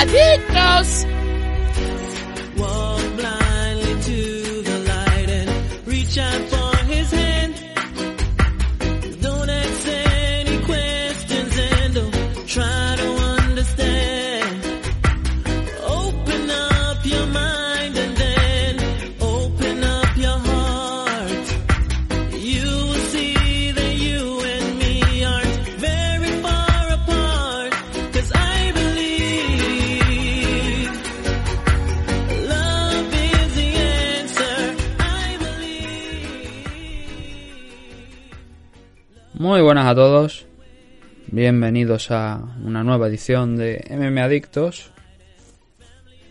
Adictos. Muy buenas a todos. Bienvenidos a una nueva edición de MM Adictos.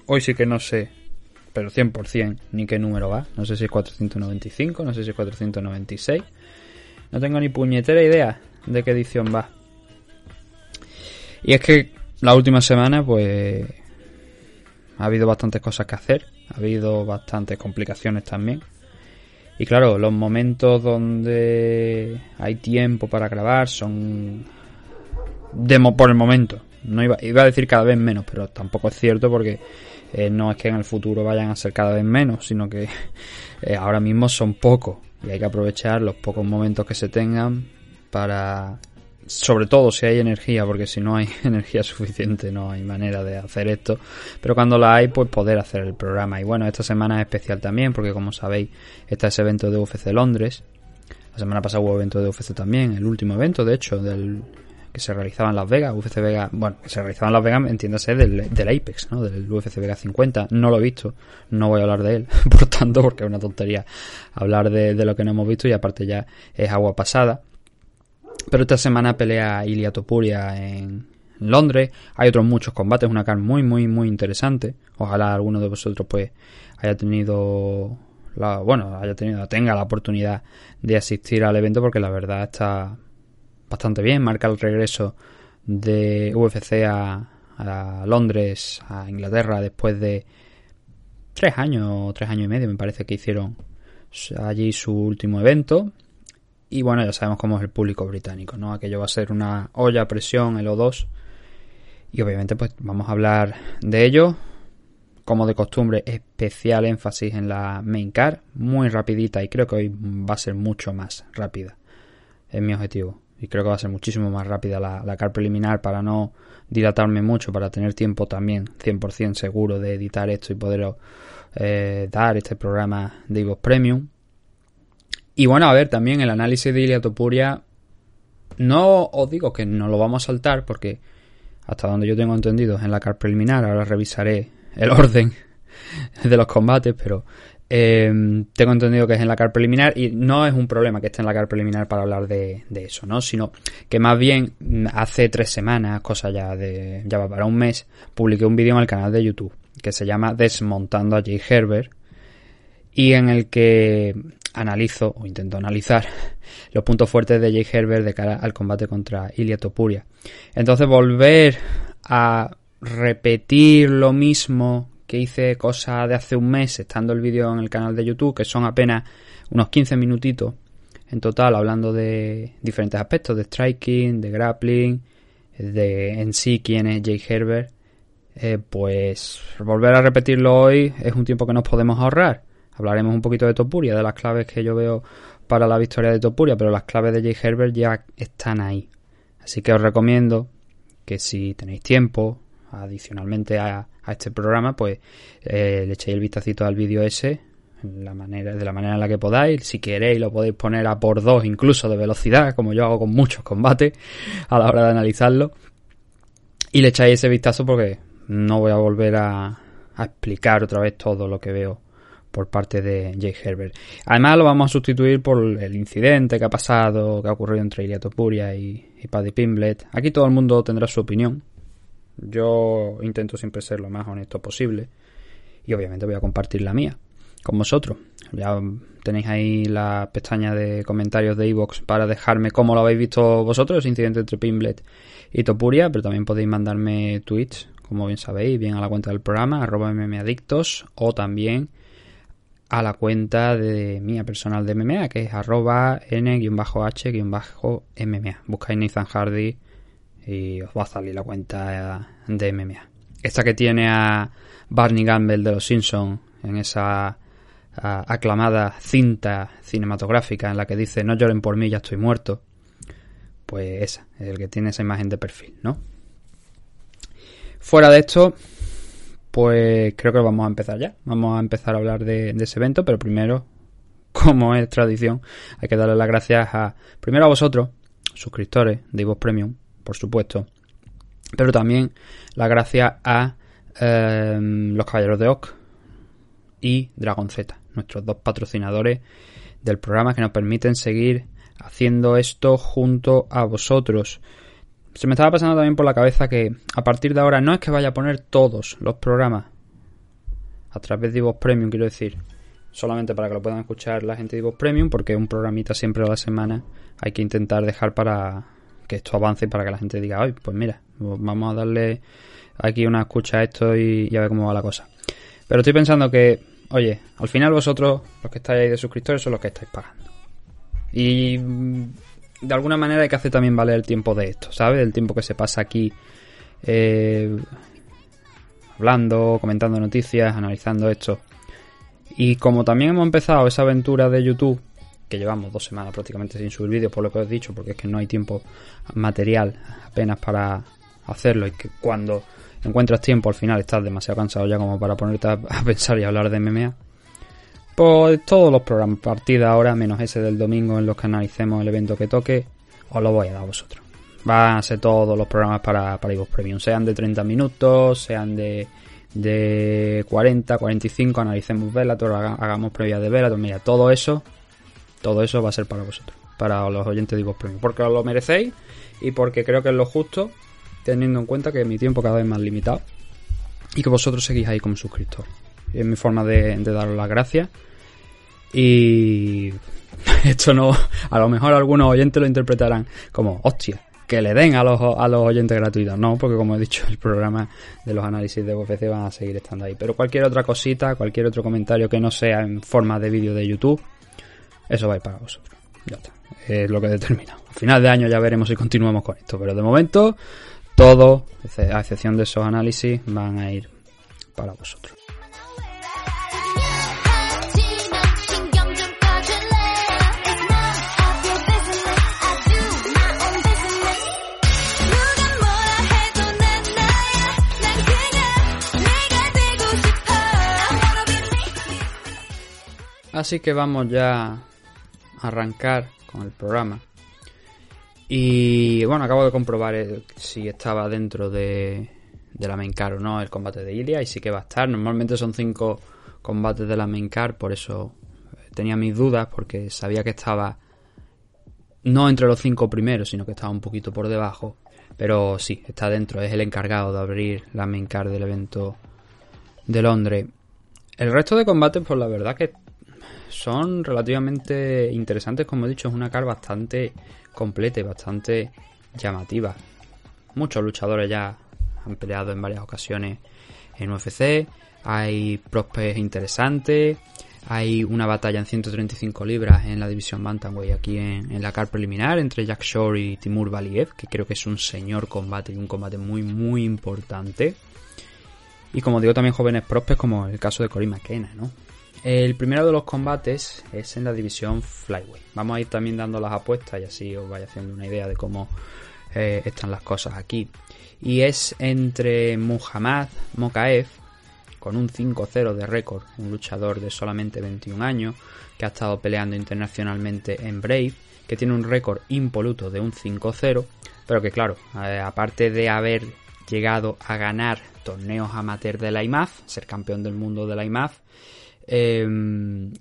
Hoy sí que no sé, pero 100% ni qué número va. No sé si es 495, no sé si es 496. No tengo ni puñetera idea de qué edición va. Y es que la última semana, pues. Ha habido bastantes cosas que hacer. Ha habido bastantes complicaciones también. Y claro, los momentos donde hay tiempo para grabar son demo por el momento. No iba, iba a decir cada vez menos, pero tampoco es cierto porque eh, no es que en el futuro vayan a ser cada vez menos, sino que eh, ahora mismo son pocos y hay que aprovechar los pocos momentos que se tengan para, sobre todo si hay energía, porque si no hay energía suficiente no hay manera de hacer esto, pero cuando la hay pues poder hacer el programa. Y bueno, esta semana es especial también porque como sabéis está ese evento de UFC Londres. La semana pasada hubo evento de UFC también, el último evento de hecho del que se realizaba en Las Vegas, UFC Vega, bueno, que se realizaba en Las Vegas, entiéndase, del, del Apex, ¿no? Del UFC Vega 50. No lo he visto, no voy a hablar de él, por tanto, porque es una tontería hablar de lo que no hemos visto y aparte ya es agua pasada. Pero esta semana pelea Ilia Topuria en Londres. Hay otros muchos combates, una carne muy, muy, muy interesante. Ojalá alguno de vosotros pues haya tenido la, bueno, haya tenido, tenga la oportunidad de asistir al evento porque la verdad está bastante bien. Marca el regreso de UFC a, a Londres, a Inglaterra, después de tres años, tres años y medio, me parece que hicieron allí su último evento. Y bueno, ya sabemos cómo es el público británico, ¿no? Aquello va a ser una olla a presión, el O2. Y obviamente, pues vamos a hablar de ello. Como de costumbre, especial énfasis en la main car, muy rapidita y creo que hoy va a ser mucho más rápida. Es mi objetivo. Y creo que va a ser muchísimo más rápida la, la car preliminar para no dilatarme mucho, para tener tiempo también 100% seguro de editar esto y poder eh, dar este programa de Evox Premium. Y bueno, a ver, también el análisis de Ilia Topuria. No os digo que no lo vamos a saltar, porque hasta donde yo tengo entendido es en la car preliminar. Ahora revisaré el orden de los combates, pero eh, tengo entendido que es en la car preliminar y no es un problema que esté en la car preliminar para hablar de, de eso, ¿no? Sino que más bien hace tres semanas, cosa ya de ya va para un mes, publiqué un vídeo en el canal de YouTube que se llama Desmontando a Jay Herbert y en el que analizo o intento analizar los puntos fuertes de Jay Herbert de cara al combate contra Ilia Topuria. Entonces volver a repetir lo mismo que hice cosa de hace un mes estando el vídeo en el canal de YouTube, que son apenas unos 15 minutitos en total hablando de diferentes aspectos, de striking, de grappling, de en sí quién es Jay Herbert, eh, pues volver a repetirlo hoy es un tiempo que nos podemos ahorrar. Hablaremos un poquito de Topuria, de las claves que yo veo para la victoria de Topuria, pero las claves de Jay Herbert ya están ahí. Así que os recomiendo que si tenéis tiempo, adicionalmente a, este programa, pues eh, le echéis el vistacito al vídeo ese la manera, de la manera en la que podáis. Si queréis, lo podéis poner a por dos incluso de velocidad, como yo hago con muchos combates a la hora de analizarlo. Y le echáis ese vistazo porque no voy a volver a explicar otra vez todo lo que veo por parte de Jay Herbert. Además lo vamos a sustituir por el incidente que ha pasado, que ha ocurrido entre Ilia Topuria y, Paddy Pimblet. Aquí todo el mundo tendrá su opinión. Yo intento siempre ser lo más honesto posible. Y obviamente voy a compartir la mía con vosotros. Ya tenéis ahí la pestaña de comentarios de iVoox para dejarme cómo lo habéis visto vosotros, ese incidente entre Pimblet y Topuria, pero también podéis mandarme tweets, como bien sabéis, bien a la cuenta del programa, arroba mmadictos, o también a la cuenta de mía personal de MMA, que es arroba n-h-mma. Buscáis Nathan Hardy y os va a salir la cuenta de MMA. esta que tiene a Barney Gamble de Los Simpsons en esa aclamada cinta cinematográfica en la que dice no lloren por mí, ya estoy muerto. Pues esa, el que tiene esa imagen de perfil, ¿no? Fuera de esto, pues creo que vamos a empezar ya. Vamos a empezar a hablar de, ese evento, pero primero, como es tradición, hay que darle las gracias a, primero a vosotros, suscriptores de Ivox Premium, por supuesto, pero también las gracias a eh, los Caballeros de Oc y Dragon Z, nuestros dos patrocinadores del programa que nos permiten seguir haciendo esto junto a vosotros. Se me estaba pasando también por la cabeza que a partir de ahora no es que vaya a poner todos los programas a través de Ivox Premium, quiero decir, solamente para que lo puedan escuchar la gente de Ivox Premium, porque un programita siempre a la semana hay que intentar dejar para que esto avance y para que la gente diga, ay, pues mira, vamos a darle aquí una escucha a esto y, y a ver cómo va la cosa. Pero estoy pensando que, oye, al final vosotros, los que estáis ahí de suscriptores, son los que estáis pagando. Y de alguna manera hay que hacer también valer el tiempo de esto, ¿sabes? El tiempo que se pasa aquí eh, hablando, comentando noticias, analizando esto. Y como también hemos empezado esa aventura de YouTube, que llevamos dos semanas prácticamente sin subir vídeos, por lo que os he dicho, porque es que no hay tiempo material apenas para hacerlo y que cuando encuentras tiempo al final estás demasiado cansado ya como para ponerte a, pensar y hablar de MMA. Pues todos los programas, partida ahora, menos ese del domingo en los que analicemos el evento que toque, os lo voy a dar a vosotros. Van a ser todos los programas para, para Ivox Premium, sean de 30 minutos, sean de, de 40, 45, analicemos Velator, haga- hagamos previas de Velator, mira, todo eso, todo eso va a ser para vosotros, para los oyentes de Ivox Premium, porque os lo merecéis y porque creo que es lo justo, teniendo en cuenta que mi tiempo cada vez más limitado y que vosotros seguís ahí como suscriptor. Es mi forma de, de daros las gracias. Y esto no, a lo mejor algunos oyentes lo interpretarán como, hostia, que le den a los, a los oyentes gratuitos. No, porque como he dicho, el programa de los análisis de UFC van a seguir estando ahí. Pero cualquier otra cosita, cualquier otro comentario que no sea en forma de vídeo de YouTube, eso va a ir para vosotros. Ya está. Es lo que he determinado. A final de año ya veremos si continuamos con esto. Pero de momento, todo, a excepción de esos análisis, van a ir para vosotros. Así que vamos ya a arrancar con el programa. Y bueno, acabo de comprobar si estaba dentro de, la main card o no el combate de Ilia y sí que va a estar. Normalmente son cinco combates de la main card, por eso eh, tenía mis dudas porque sabía que estaba no entre los cinco primeros, sino que estaba un poquito por debajo. Pero sí, está dentro, es el encargado de abrir la main card del evento de Londres. El resto de combates, pues la verdad que son relativamente interesantes, como he dicho, es una car bastante completa y bastante llamativa. Muchos luchadores ya han peleado en varias ocasiones en UFC, hay prospects interesantes, hay una batalla en 135 libras en la división Bantamweight aquí en, en la car preliminar entre Jack Shore y Timur Valiev, que creo que es un señor combate y un combate muy muy importante. Y como digo, también jóvenes prospects como el caso de Cory McKenna, ¿no? El primero de los combates es en la división Flyweight. Vamos a ir también dando las apuestas y así os vais haciendo una idea de cómo eh, están las cosas aquí. Y es entre Muhammad Mokaev, con un 5-0 de récord, un luchador de solamente 21 años, que ha estado peleando internacionalmente en Brave, que tiene un récord impoluto de un 5-0, pero que claro, eh, aparte de haber llegado a ganar torneos amateur de la IMAF, ser campeón del mundo de la IMAF, eh,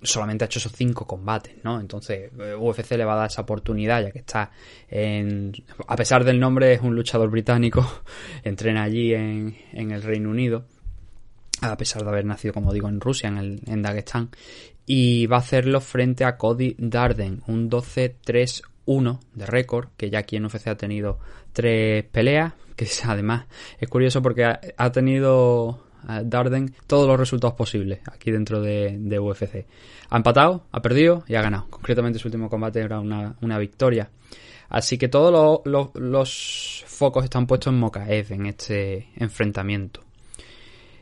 solamente ha hecho esos cinco combates, ¿no? Entonces, eh, UFC le va a dar esa oportunidad, ya que está en. A pesar del nombre, es un luchador británico, entrena allí en, el Reino Unido, a pesar de haber nacido, como digo, en Rusia, en, el, en Dagestán, y va a hacerlo frente a Cody Darden, un 12-3-1 de récord, que ya aquí en UFC ha tenido tres peleas, que además es curioso porque ha tenido Darden todos los resultados posibles aquí dentro de, UFC. Ha empatado, ha perdido y ha ganado. Concretamente su último combate era una, una victoria. Así que todos los focos están puestos en Mokaev en este enfrentamiento.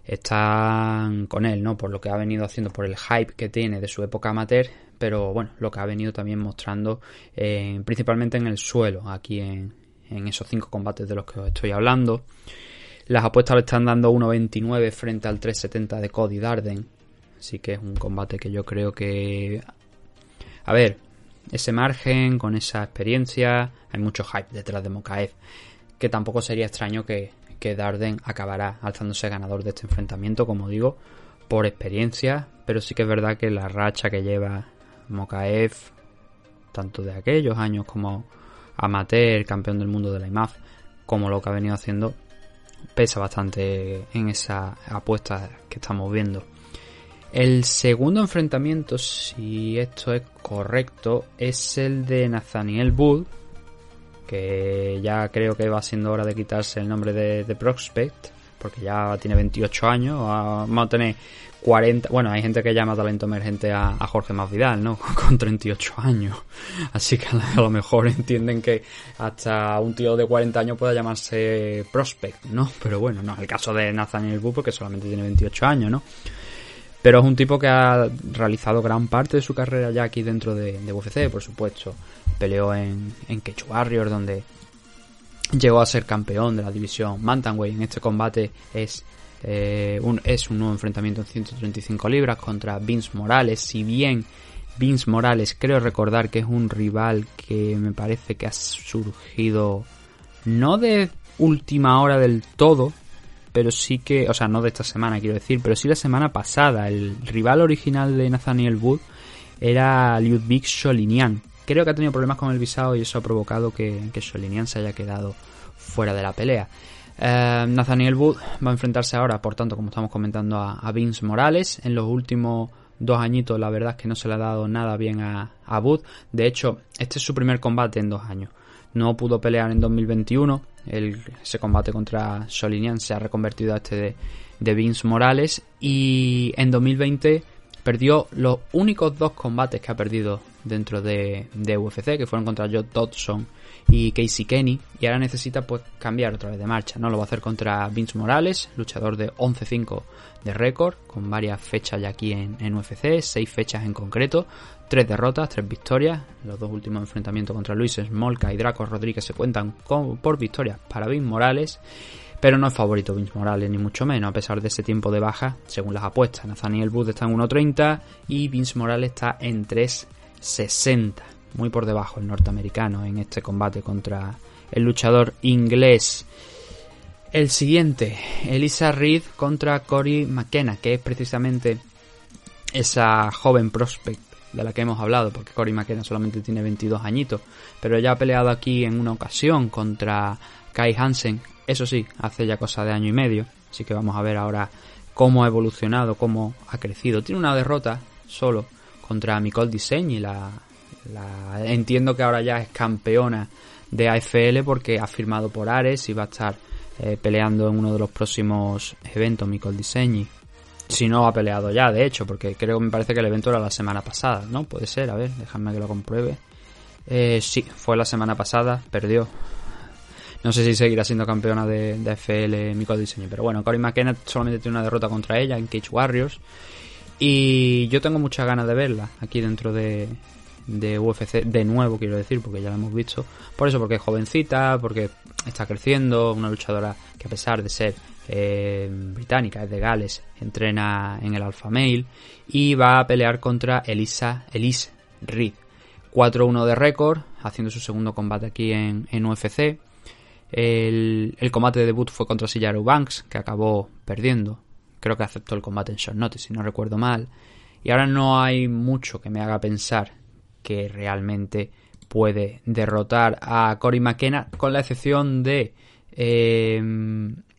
están con él, ¿no? Por lo que ha venido haciendo, por el hype que tiene de su época amateur, pero bueno, lo que ha venido también mostrando eh, principalmente en el suelo, aquí en, en esos cinco combates de los que os estoy hablando. Las apuestas le están dando 1.29 frente al 3.70 de Cody Darden. Así que es un combate que yo creo que... A ver, ese margen, con esa experiencia, hay mucho hype detrás de Mokaev. Que tampoco sería extraño que, que Darden acabará alzándose ganador de este enfrentamiento, como digo, por experiencia. Pero sí que es verdad que la racha que lleva Mokaev, tanto de aquellos años como amateur, campeón del mundo de la IMAF, como lo que ha venido haciendo, pesa bastante en esa apuesta que estamos viendo. El segundo enfrentamiento, si esto es correcto, es el de Nathaniel Bull, que ya creo que va siendo hora de quitarse el nombre de, Prospect, porque ya tiene 28 años, vamos a tener 40, bueno, hay gente que llama talento emergente a, Jorge Masvidal, ¿no? Con 38 años. Así que a lo mejor entienden que hasta un tío de 40 años pueda llamarse prospect, ¿no? Pero bueno, no, el caso de Nathaniel Wu porque solamente tiene 28 años, ¿no? Pero es un tipo que ha realizado gran parte de su carrera ya aquí dentro de, UFC, por supuesto. Peleó en, en donde llegó a ser campeón de la división Bantamweight. En este combate es eh, es un nuevo enfrentamiento en 135 libras contra Vince Morales. Si bien Vince Morales creo recordar que es un rival que me parece que ha surgido no de última hora del todo, pero sí que, o sea, no de esta semana quiero decir, pero sí la semana pasada. El rival original de Nathaniel Wood era Ludwig Solinian. Creo que ha tenido problemas con el visado y eso ha provocado que, que Solinian se haya quedado fuera de la pelea. Eh, Nathaniel Wood va a enfrentarse ahora, por tanto, como estamos comentando, a, Vince Morales. En los últimos dos añitos, la verdad es que no se le ha dado nada bien a, a Wood. De hecho, este es su primer combate en dos años. No pudo pelear en 2021. El, ese combate contra Solinian se ha reconvertido a este de, de Vince Morales. Y en 2020 perdió los únicos dos combates que ha perdido dentro de, de UFC, que fueron contra Joe Dodson y Casey Kenny y ahora necesita pues cambiar otra vez de marcha, ¿no? Lo va a hacer contra Vince Morales, luchador de 11-5 de récord, con varias fechas ya aquí en, en UFC, seis fechas en concreto, tres derrotas, tres victorias, los dos últimos enfrentamientos contra Luis Smolka y Draco Rodríguez se cuentan por victorias para Vince Morales, pero no es favorito Vince Morales, ni mucho menos, a pesar de ese tiempo de baja, según las apuestas. Nathaniel Booth está en 1.30 y Vince Morales está en 3.60 muy por debajo el norteamericano en este combate contra el luchador inglés. El siguiente, Elisa Reed contra Cory McKenna, que es precisamente esa joven prospect de la que hemos hablado, porque Cory McKenna solamente tiene 22 añitos, pero ya ha peleado aquí en una ocasión contra Kai Hansen, eso sí, hace ya cosa de año y medio, así que vamos a ver ahora cómo ha evolucionado, cómo ha crecido. Tiene una derrota solo contra Nicole Diseñi, la, la, entiendo que ahora ya es campeona de AFL porque ha firmado por Ares y va a estar eh, peleando en uno de los próximos eventos, Micol Diseñi. Si no ha peleado ya, de hecho, porque creo que me parece que el evento era la semana pasada, ¿no? Puede ser, a ver, déjame que lo compruebe. Eh, sí, fue la semana pasada, perdió. No sé si seguirá siendo campeona de, de AFL Micol pero bueno, Cory McKenna solamente tiene una derrota contra ella en Cage Warriors. Y yo tengo muchas ganas de verla aquí dentro de, de UFC de nuevo, quiero decir, porque ya la hemos visto. Por eso, porque es jovencita, porque está creciendo, una luchadora que a pesar de ser eh, británica, es de Gales, entrena en el Alpha Male y va a pelear contra Elisa, Elise Reed. 4-1 de récord, haciendo su segundo combate aquí en, en UFC. El, el, combate de debut fue contra Sillaru Banks, que acabó perdiendo. Creo que aceptó el combate en short notice, si no recuerdo mal. Y ahora no hay mucho que me haga pensar que realmente puede derrotar a Cory McKenna, con la excepción de. Eh,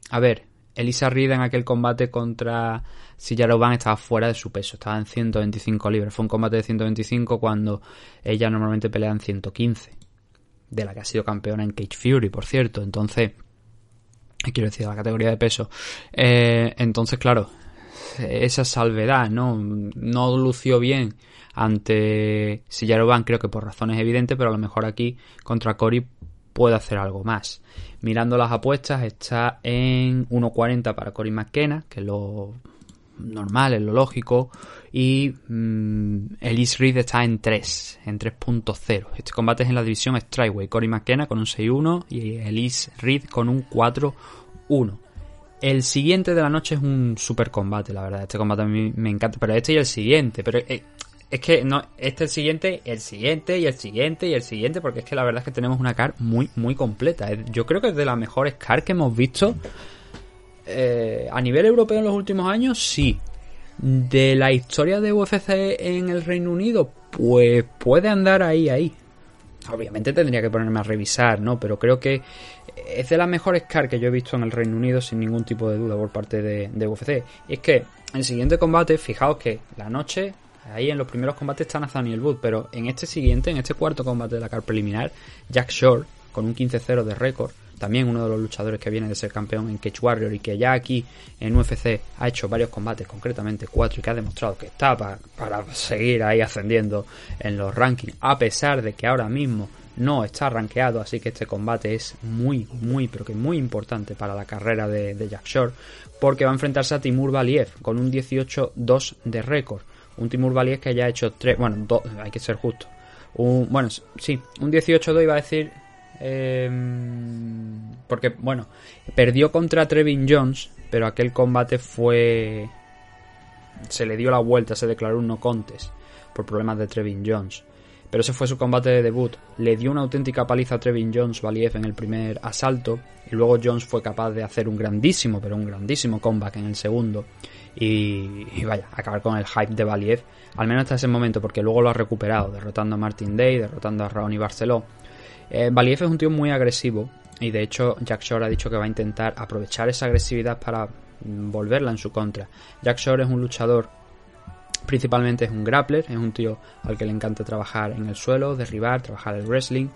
a ver, Elisa Reed en aquel combate contra Sillarovan estaba fuera de su peso, estaba en 125 libras. Fue un combate de 125 cuando ella normalmente pelea en 115, de la que ha sido campeona en Cage Fury, por cierto. Entonces, quiero decir, la categoría de peso. Eh, entonces, claro, esa salvedad, ¿no? No lució bien ante Sillarovan, creo que por razones evidentes, pero a lo mejor aquí contra Cory puede hacer algo más. Mirando las apuestas, está en 1.40 para Cory McKenna, que es lo normal, es lo lógico. Y mm, Elise Reed está en 3, en 3.0. Este combate es en la división Strikeway. Cory McKenna con un 6-1 y Elise Reed con un 4-1. El siguiente de la noche es un super combate, la verdad. Este combate a mí me encanta. Pero este y el siguiente. Pero eh, es que no, este el siguiente, el siguiente y el siguiente y el siguiente. Porque es que la verdad es que tenemos una car muy, muy completa. Yo creo que es de las mejores car que hemos visto. eh, a nivel europeo en los últimos años, sí. De la historia de UFC en el Reino Unido, pues puede andar ahí, ahí. Obviamente tendría que ponerme a revisar, ¿no? Pero creo que es de las mejores car que yo he visto en el Reino Unido sin ningún tipo de duda por parte de, de UFC. Y es que el siguiente combate, fijaos que la noche, ahí en los primeros combates está Nathaniel Wood, pero en este siguiente, en este cuarto combate de la car preliminar, Jack Shore, con un 15-0 de récord, también uno de los luchadores que viene de ser campeón en Cage Warrior y que ya aquí en UFC ha hecho varios combates, concretamente cuatro, y que ha demostrado que está pa- para seguir ahí ascendiendo en los rankings, a pesar de que ahora mismo no está rankeado, así que este combate es muy, muy, pero que muy importante para la carrera de, de Jack Shore, porque va a enfrentarse a Timur Valiev con un 18-2 de récord. Un Timur Valiev que ya ha hecho tres, bueno, dos, hay que ser justo. Un, bueno, sí, un 18-2 iba a decir eh, porque, bueno, perdió contra Trevin Jones, pero aquel combate fue. Se le dio la vuelta, se declaró un no contest por problemas de Trevin Jones. Pero ese fue su combate de debut. Le dio una auténtica paliza a Trevin Jones Valiev en el primer asalto. Y luego Jones fue capaz de hacer un grandísimo, pero un grandísimo comeback en el segundo. Y, y vaya, acabar con el hype de Valiev. Al menos hasta ese momento, porque luego lo ha recuperado, derrotando a Martin Day, derrotando a Ronnie Barceló. Eh, Valiev es un tío muy agresivo y de hecho Jack Shore ha dicho que va a intentar aprovechar esa agresividad para volverla en su contra. Jack Shore es un luchador, principalmente es un grappler, es un tío al que le encanta trabajar en el suelo, derribar, trabajar el wrestling.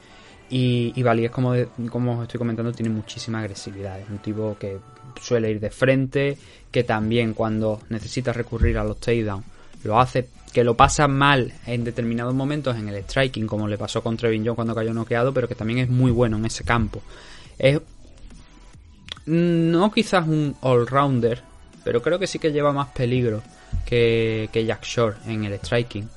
Y, y Valiev, como, como os estoy comentando, tiene muchísima agresividad. Es un tipo que suele ir de frente, que también cuando necesita recurrir a los takedowns lo hace, que lo pasa mal en determinados momentos en el striking, como le pasó con Trevin Jones cuando cayó noqueado, pero que también es muy bueno en ese campo. Es no quizás un all-rounder, pero creo que sí que lleva más peligro que, que Jack Shore en el striking.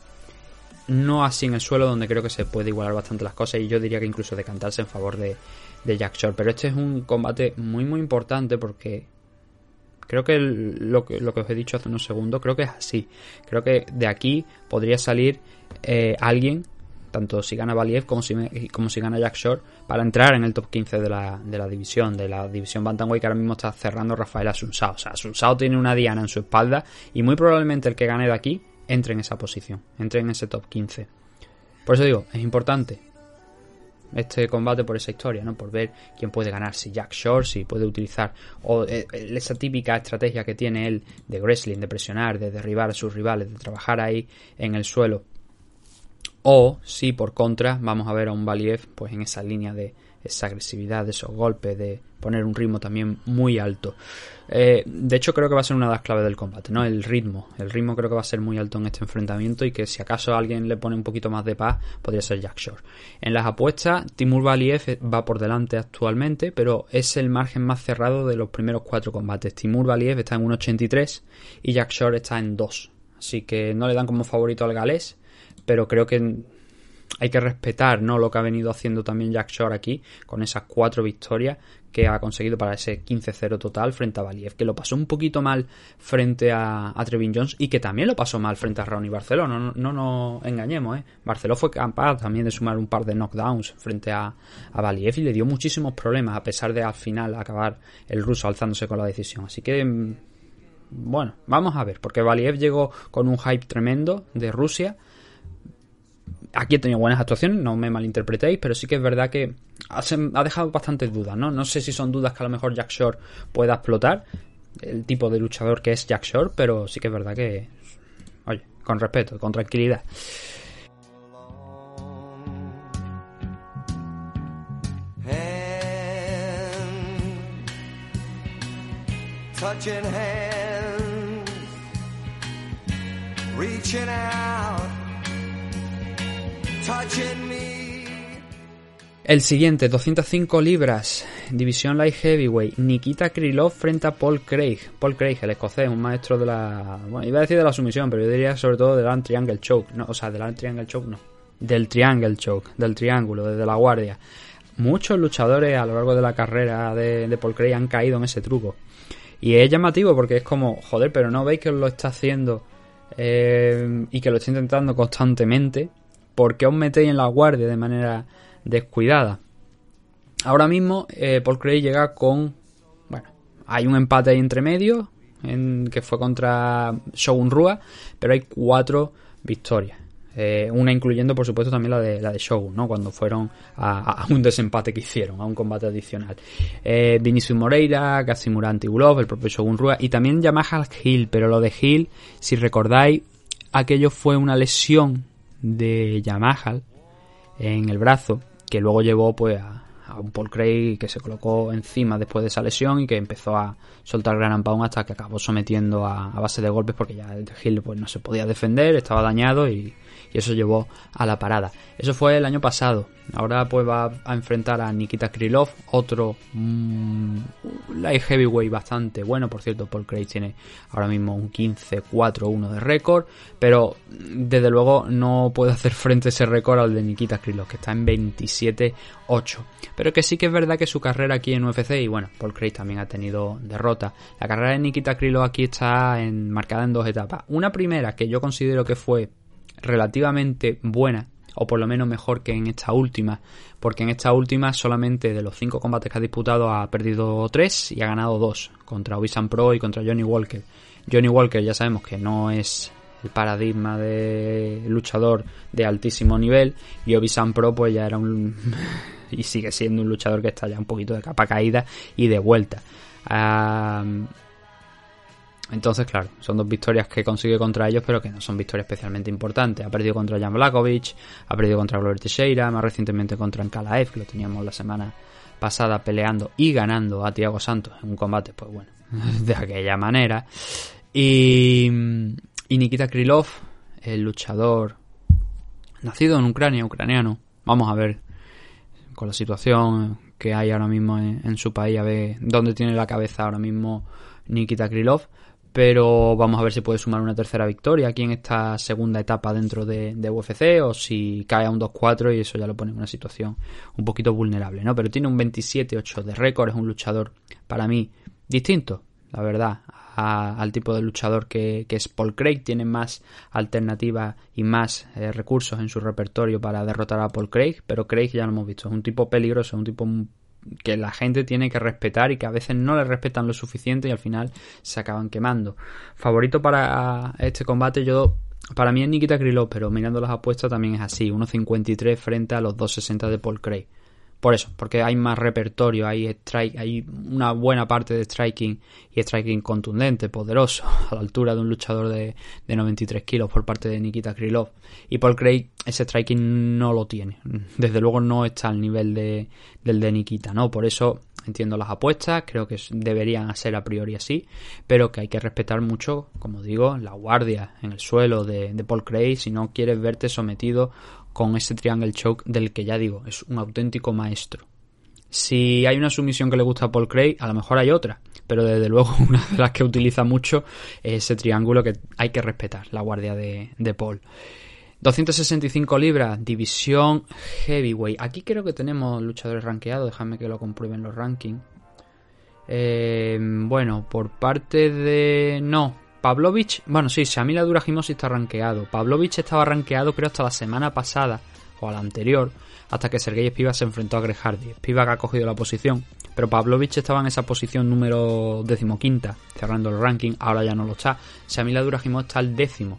No así en el suelo, donde creo que se puede igualar bastante las cosas, y yo diría que incluso decantarse en favor de, de Jack Shore. Pero este es un combate muy, muy importante porque Creo que lo, que lo que os he dicho hace unos segundos, creo que es así. Creo que de aquí podría salir eh, alguien, tanto si gana Valiev como si, como si gana Jack Shore, para entrar en el top 15 de la, de la división, de la división Bantamweight que ahora mismo está cerrando Rafael Asunsao. O sea, Asunsao tiene una diana en su espalda y muy probablemente el que gane de aquí entre en esa posición, entre en ese top 15. Por eso digo, es importante este combate por esa historia, ¿no? Por ver quién puede ganar, si Jack Shore, si puede utilizar o eh, esa típica estrategia que tiene él de wrestling, de presionar, de derribar a sus rivales, de trabajar ahí en el suelo. O si por contra vamos a ver a un Valiev pues en esa línea de esa agresividad, de esos golpes, de poner un ritmo también muy alto. Eh, de hecho creo que va a ser una de las claves del combate, ¿no? El ritmo. El ritmo creo que va a ser muy alto en este enfrentamiento y que si acaso alguien le pone un poquito más de paz podría ser Jack Shore. En las apuestas Timur Valiev va por delante actualmente, pero es el margen más cerrado de los primeros cuatro combates. Timur Valiev está en 1.83 y Jack Shore está en 2. Así que no le dan como favorito al galés, pero creo que hay que respetar ¿no? lo que ha venido haciendo también Jack Shore aquí, con esas cuatro victorias que ha conseguido para ese 15-0 total frente a Valiev, que lo pasó un poquito mal frente a, a Trevin Jones y que también lo pasó mal frente a Ronnie Barceló, no, no, no nos engañemos, ¿eh? Barceló fue capaz también de sumar un par de knockdowns frente a, a Valiev y le dio muchísimos problemas, a pesar de al final acabar el ruso alzándose con la decisión. Así que, mm, bueno, vamos a ver, porque Valiev llegó con un hype tremendo de Rusia, aquí he tenido buenas actuaciones, no me malinterpretéis, pero sí que es verdad que ha, dejado bastantes dudas, ¿no? No sé si son dudas que a lo mejor Jack Shore pueda explotar, el tipo de luchador que es Jack Shore, pero sí que es verdad que, oye, con respeto, con tranquilidad. touching hands, reaching out. El siguiente, 205 libras, división light heavyweight, Nikita Krylov frente a Paul Craig. Paul Craig, el escocés, un maestro de la... Bueno, iba a decir de la sumisión, pero yo diría sobre todo del triangle choke. No, o sea, del triangle choke no. Del triangle choke, del triángulo, desde la guardia. Muchos luchadores a lo largo de la carrera de, de Paul Craig han caído en ese truco. Y es llamativo porque es como, joder, pero no veis que lo está haciendo eh, y que lo está intentando constantemente. ¿Por qué os metéis en la guardia de manera descuidada? Ahora mismo eh, Paul Craig llega con, bueno, hay un empate ahí entre medio, en, que fue contra Shogun Rua, pero hay cuatro victorias. Eh, una incluyendo, por supuesto, también la de, la de Shogun, ¿no? Cuando fueron a, a un desempate que hicieron, a un combate adicional. Eh, Vinicius Moreira, Kazimura Antigulov, el propio Shogun Rua y también Yamaha Hill, pero lo de Hill, si recordáis, aquello fue una lesión de Yamaha en el brazo que luego llevó pues a, a un Paul Craig que se colocó encima después de esa lesión y que empezó a soltar gran pound hasta que acabó sometiendo a, a base de golpes porque ya el Hill pues no se podía defender, estaba dañado y, y eso llevó a la parada. Eso fue el año pasado. Ahora pues va a enfrentar a Nikita Krylov, otro mmm, light heavyweight bastante bueno. Por cierto, Paul Craig tiene ahora mismo un 15-4-1 de récord, pero desde luego no puede hacer frente ese récord al de Nikita Krylov, que está en 27-8. Pero que sí que es verdad que su carrera aquí en UFC, y bueno, Paul Craig también ha tenido derrota. La carrera de Nikita Krylov aquí está en, marcada en dos etapas. Una primera que yo considero que fue relativamente buena, o por lo menos mejor que en esta última, porque en esta última solamente de los cinco combates que ha disputado ha perdido tres y ha ganado dos, contra Obisan Pro y contra Johnny Walker. Johnny Walker ya sabemos que no es el paradigma de luchador de altísimo nivel y Obisan Pro pues ya era un y sigue siendo un luchador que está ya un poquito de capa caída y de vuelta. Uh, entonces, claro, son dos victorias que consigue contra ellos, pero que no son victorias especialmente importantes. Ha perdido contra Jan Blakovic, ha perdido contra Glover Teixeira, más recientemente contra Ankalaev, que lo teníamos la semana pasada peleando y ganando a Thiago Santos en un combate, pues bueno, de aquella manera. Y, Nikita Krylov, el luchador nacido en Ucrania, ucraniano. Vamos a ver con la situación que hay ahora mismo en su país, a ver dónde tiene la cabeza ahora mismo Nikita Krylov pero vamos a ver si puede sumar una tercera victoria aquí en esta segunda etapa dentro de, UFC o si cae a un 2-4 y eso ya lo pone en una situación un poquito vulnerable, ¿no? Pero tiene un 27-8 de récord, es un luchador para mí distinto, la verdad, al tipo de luchador que, es Paul Craig, tiene más alternativas y más eh, recursos en su repertorio para derrotar a Paul Craig, pero Craig ya lo hemos visto, es un tipo peligroso, un tipo que la gente tiene que respetar y que a veces no le respetan lo suficiente y al final se acaban quemando. Favorito para este combate yo para mí es Nikita Krylov, pero mirando las apuestas también es así, 1.53 frente a los 2.60 de Paul Craig. Por eso, porque hay más repertorio, hay strike, hay una buena parte de striking y striking contundente, poderoso, a la altura de un luchador de, de 93 kilos por parte de Nikita Krylov. Y Paul Craig ese striking no lo tiene. Desde luego no está al nivel de, del de Nikita, ¿no? Por eso entiendo las apuestas, creo que deberían ser a priori así, pero que hay que respetar mucho, como digo, la guardia en el suelo de, de Paul Craig si no quieres verte sometido con ese triangle choke del que ya digo, es un auténtico maestro. Si hay una sumisión que le gusta a Paul Craig, a lo mejor hay otra, pero desde luego una de las que utiliza mucho es ese triángulo que hay que respetar, la guardia de, de Paul. 265 libras, división heavyweight. Aquí creo que tenemos luchadores rankeados, déjame que lo comprueben los rankings. Eh, bueno, por parte de... No, Pavlovich, bueno, sí, Shamila Durajimosi está rankeado. Pavlovich estaba rankeado creo hasta la semana pasada o a la anterior, hasta que Sergei Spivak se enfrentó a Greg Hardy. Spivak ha cogido la posición, pero Pavlovich estaba en esa posición número decimoquinta, cerrando el ranking, ahora ya no lo está. Shamila Durajimov está al décimo.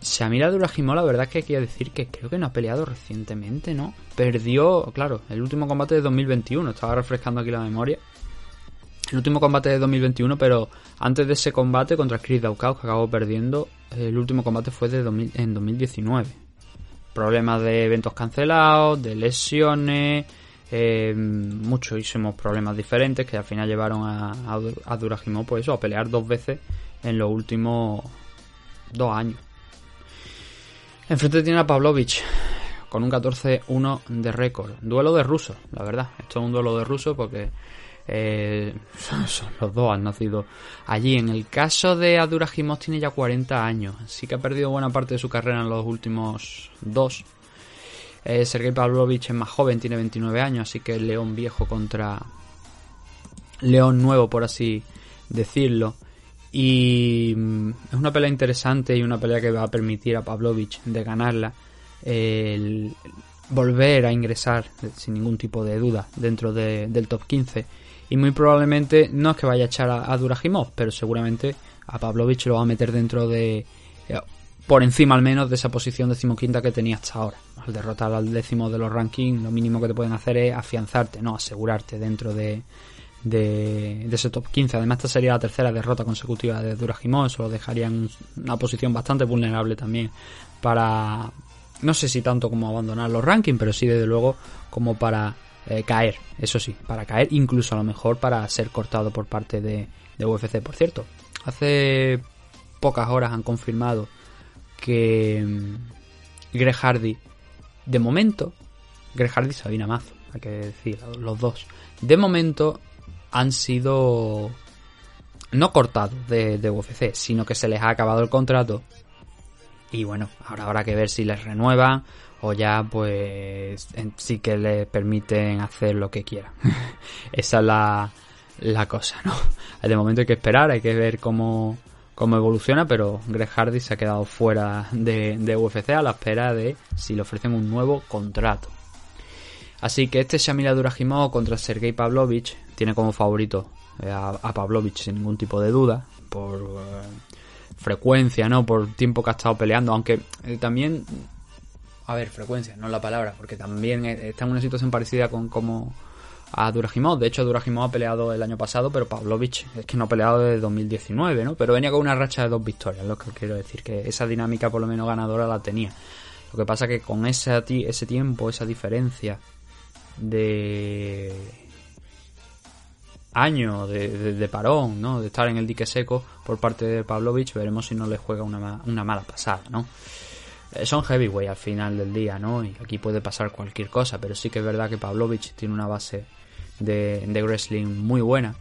Shamila Durajimov, la verdad es que quiero decir que creo que no ha peleado recientemente, ¿no? Perdió, claro, el último combate de 2021, estaba refrescando aquí la memoria el último combate de 2021, pero antes de ese combate contra Chris Daukaus, que acabó perdiendo, el último combate fue de 2000, en 2019. Problemas de eventos cancelados, de lesiones, eh, muchísimos problemas diferentes que al final llevaron a, a, a Durajimov pues a pelear dos veces en los últimos dos años. Enfrente tiene a Pavlovich, con un 14-1 de récord. Duelo de rusos, la verdad. Esto es un duelo de rusos porque eh, son, los dos han nacido allí. En el caso de Aduragimov tiene ya 40 años, así que ha perdido buena parte de su carrera en los últimos dos. Eh, Sergei Pavlovich es más joven, tiene 29 años, así que León viejo contra León nuevo, por así decirlo. Y mm, es una pelea interesante y una pelea que va a permitir a Pavlovich de ganarla el volver a ingresar eh, sin ningún tipo de duda dentro de- del top 15 y muy probablemente no es que vaya a echar a, a Duragimov pero seguramente a Pavlovich lo va a meter dentro de eh, por encima al menos de esa posición decimoquinta que tenía hasta ahora al derrotar al décimo de los rankings lo mínimo que te pueden hacer es afianzarte no asegurarte dentro de de, de ese top 15. Además, esta sería la tercera derrota consecutiva de Duragimov. Eso lo dejaría en un- una posición bastante vulnerable también para, no sé si tanto como abandonar los rankings, pero sí desde luego como para eh, caer. Eso sí, para caer, incluso a lo mejor para ser cortado por parte de, UFC. Por cierto, hace pocas horas han confirmado que mm, Greg de momento, Greg y Sabina Mazo, hay que decir, los dos, de momento han sido no cortados de, de UFC, sino que se les ha acabado el contrato. Y bueno, ahora habrá que ver si les renuevan o ya pues sí que les permiten hacer lo que quieran. Esa es la, la cosa, ¿no? De momento hay que esperar, hay que ver cómo, cómo evoluciona, pero Greg Hardy se ha quedado fuera de, de UFC a la espera de si le ofrecen un nuevo contrato. Así que este Shamila Duragimov contra Sergei Pavlovich tiene como favorito a, a Pavlovich sin ningún tipo de duda por eh, frecuencia, ¿no? Por tiempo que ha estado peleando, aunque eh, también a ver, frecuencia, no la palabra, porque también eh, está en una situación parecida con como a Duragimov. De hecho, Duragimov ha peleado el año pasado, pero Pavlovich es que no ha peleado desde 2019, ¿no? Pero venía con una racha de dos victorias, lo que quiero decir, que esa dinámica por lo menos ganadora la tenía. Lo que pasa que con ese, ese tiempo, esa diferencia de año de, parón, ¿no? De estar en el dique seco por parte de Pavlovich, veremos si no le juega una, una mala pasada, ¿no? Eh, Son heavyweight al final del día, ¿no? Y aquí puede pasar cualquier cosa, pero sí que es verdad que Pavlovich tiene una base de, de wrestling muy buena,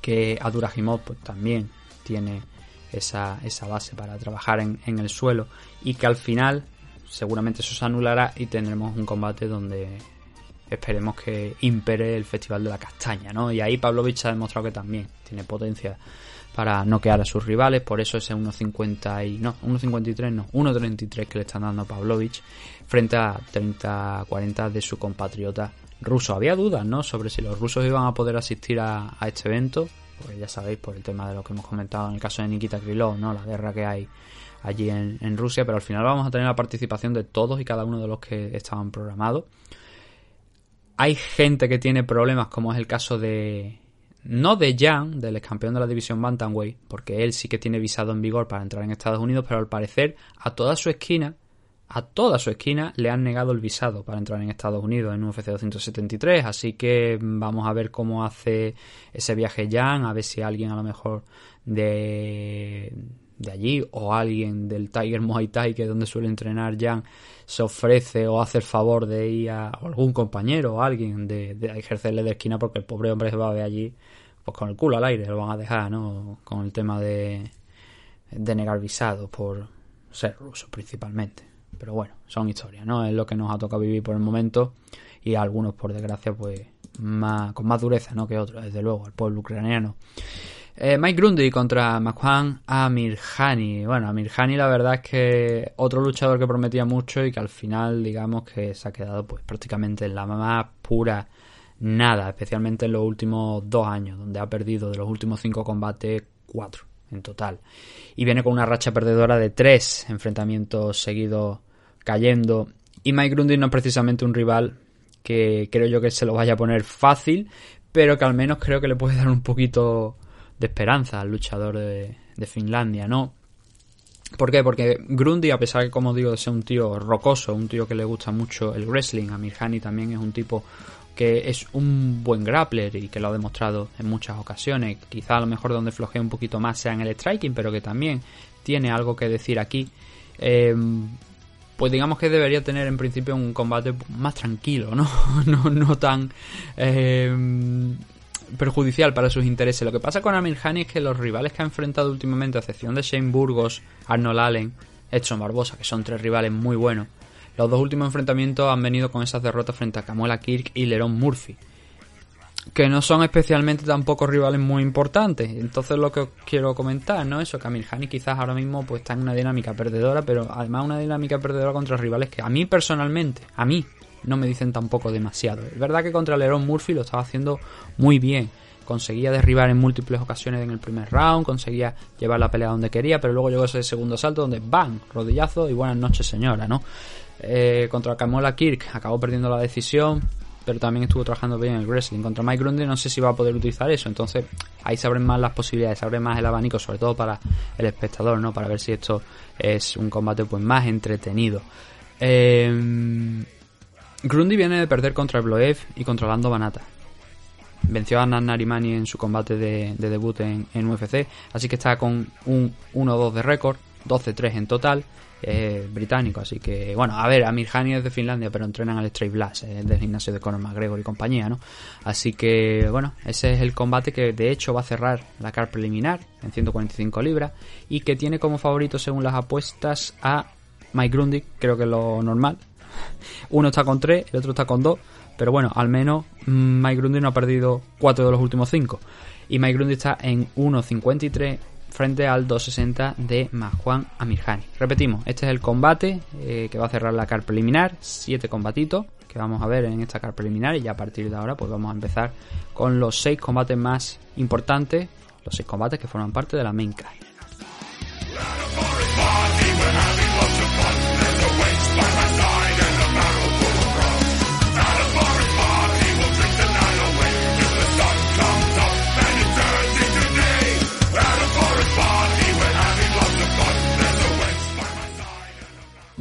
que Aduragimov pues, también tiene esa, esa base para trabajar en, en el suelo y que al final seguramente eso se anulará y tendremos un combate donde esperemos que impere el Festival de la Castaña, ¿no? Y ahí Pavlovich ha demostrado que también tiene potencia para noquear a sus rivales, por eso ese 1.50 y no, 1.53 no, 1.33 que le están dando a Pavlovich frente a 30-40 de su compatriota ruso. Había dudas, ¿no? Sobre si los rusos iban a poder asistir a, este evento, pues ya sabéis por el tema de lo que hemos comentado en el caso de Nikita Krylov, ¿no? La guerra que hay allí en Rusia, pero al final vamos a tener la participación de todos y cada uno de los que estaban programados. Hay gente que tiene problemas, como es el caso de. No de Jan, del ex campeón de la división Bantamweight, porque él sí que tiene visado en vigor para entrar en Estados Unidos, pero al parecer a toda su esquina, a toda su esquina le han negado el visado para entrar en Estados Unidos en UFC 273, así que vamos a ver cómo hace ese viaje Jan, a ver si alguien a lo mejor de, de allí o alguien del Tiger Muay Thai, que es donde suele entrenar Jan, se ofrece o hace el favor de ir a algún compañero o alguien de, de ejercerle de esquina porque el pobre hombre se va ver allí pues con el culo al aire, lo van a dejar, ¿no? Con el tema de, de negar visados por ser ruso principalmente. Pero bueno, son historias, ¿no? Es lo que nos ha tocado vivir por el momento y a algunos, por desgracia, pues más, con más dureza, ¿no? Que otros, desde luego, el pueblo ucraniano. Eh, Mike Grundy contra Makwan Amirhani. Bueno, Amirhani la verdad es que otro luchador que prometía mucho y que al final digamos que se ha quedado pues prácticamente en la más pura nada, especialmente en los últimos dos años, donde ha perdido de los últimos cinco combates cuatro en total. Y viene con una racha perdedora de tres enfrentamientos seguidos cayendo. Y Mike Grundy no es precisamente un rival que creo yo que se lo vaya a poner fácil, pero que al menos creo que le puede dar un poquito de esperanza al luchador de, de Finlandia, ¿no? ¿Por qué? Porque Grundy, a pesar de, como digo, de ser un tío rocoso, un tío que le gusta mucho el wrestling, Amir Hani también es un tipo que es un buen grappler y que lo ha demostrado en muchas ocasiones. Quizá a lo mejor donde flojea un poquito más sea en el striking, pero que también tiene algo que decir aquí. Eh, pues digamos que debería tener en principio un combate más tranquilo, ¿no? no, no tan eh, perjudicial para sus intereses. Lo que pasa con Amir Hani es que los rivales que ha enfrentado últimamente, a excepción de Shane Burgos, Arnold Allen, Edson Barbosa, que son tres rivales muy buenos, los dos últimos enfrentamientos han venido con esas derrotas frente a Camuela Kirk y Leron Murphy que no son especialmente tampoco rivales muy importantes. Entonces lo que os quiero comentar, ¿no? Eso, que Amir Hani quizás ahora mismo pues está en una dinámica perdedora, pero además una dinámica perdedora contra rivales que a mí personalmente, a mí, no me dicen tampoco demasiado. Es verdad que contra Leron Murphy lo estaba haciendo muy bien. Conseguía derribar en múltiples ocasiones en el primer round, conseguía llevar la pelea donde quería, pero luego llegó ese segundo salto donde ¡bam! Rodillazo y buenas noches señora, ¿no? Eh, contra Camola Kirk acabó perdiendo la decisión, pero también estuvo trabajando bien en el wrestling. Contra Mike Grundy no sé si va a poder utilizar eso, entonces ahí se abren más las posibilidades, se abre más el abanico, sobre todo para el espectador, ¿no? Para ver si esto es un combate pues más entretenido. Eh, Grundy viene de perder contra Bloev y contra Lando Banata. Venció a Nan Narimani en su combate de, de debut en, UFC, así que está con un 1-2 de récord, 12-3 en total eh, británico, así que bueno, a ver, Amir Hani es de Finlandia, pero entrenan al Straight Blast, es del gimnasio de Conor McGregor y compañía, ¿no? Así que bueno, ese es el combate que de hecho va a cerrar la car preliminar en 145 libras y que tiene como favorito según las apuestas a Mike Grundy, creo que es lo normal. Uno está con 3, el otro está con 2, pero bueno, al menos mm, Mike Grundy no ha perdido 4 de los últimos 5 y Mike Grundy está en 1.53 frente al 260 de Majuan Amirhani. Repetimos, este es el combate eh, que va a cerrar la car preliminar, siete combatitos que vamos a ver en esta car preliminar y ya a partir de ahora pues vamos a empezar con los seis combates más importantes, los seis combates que forman parte de la main card.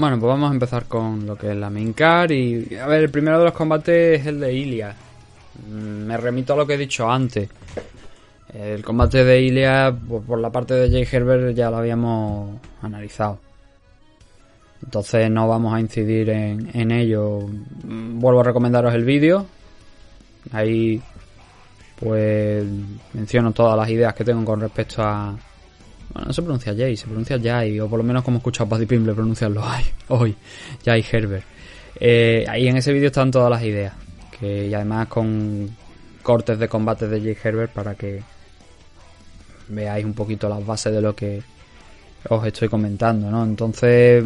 Bueno, pues vamos a empezar con lo que es la main y a ver, el primero de los combates es el de Ilia. Mm, Me remito a lo que he dicho antes. El combate de Ilia pues, por la parte de Jay Herbert ya lo habíamos analizado. Entonces no vamos a incidir en, en ello. Mm, Vuelvo a recomendaros el vídeo. Ahí pues menciono todas las ideas que tengo con respecto a, bueno, no se pronuncia Jay, se pronuncia Jay, o por lo menos como he escuchado a Paddy Pimble pronunciarlo hoy, hoy Jay Herbert. Eh, ahí en ese vídeo están todas las ideas, que y además con cortes de combate de Jay Herbert para que veáis un poquito las bases de lo que os estoy comentando, ¿no? Entonces,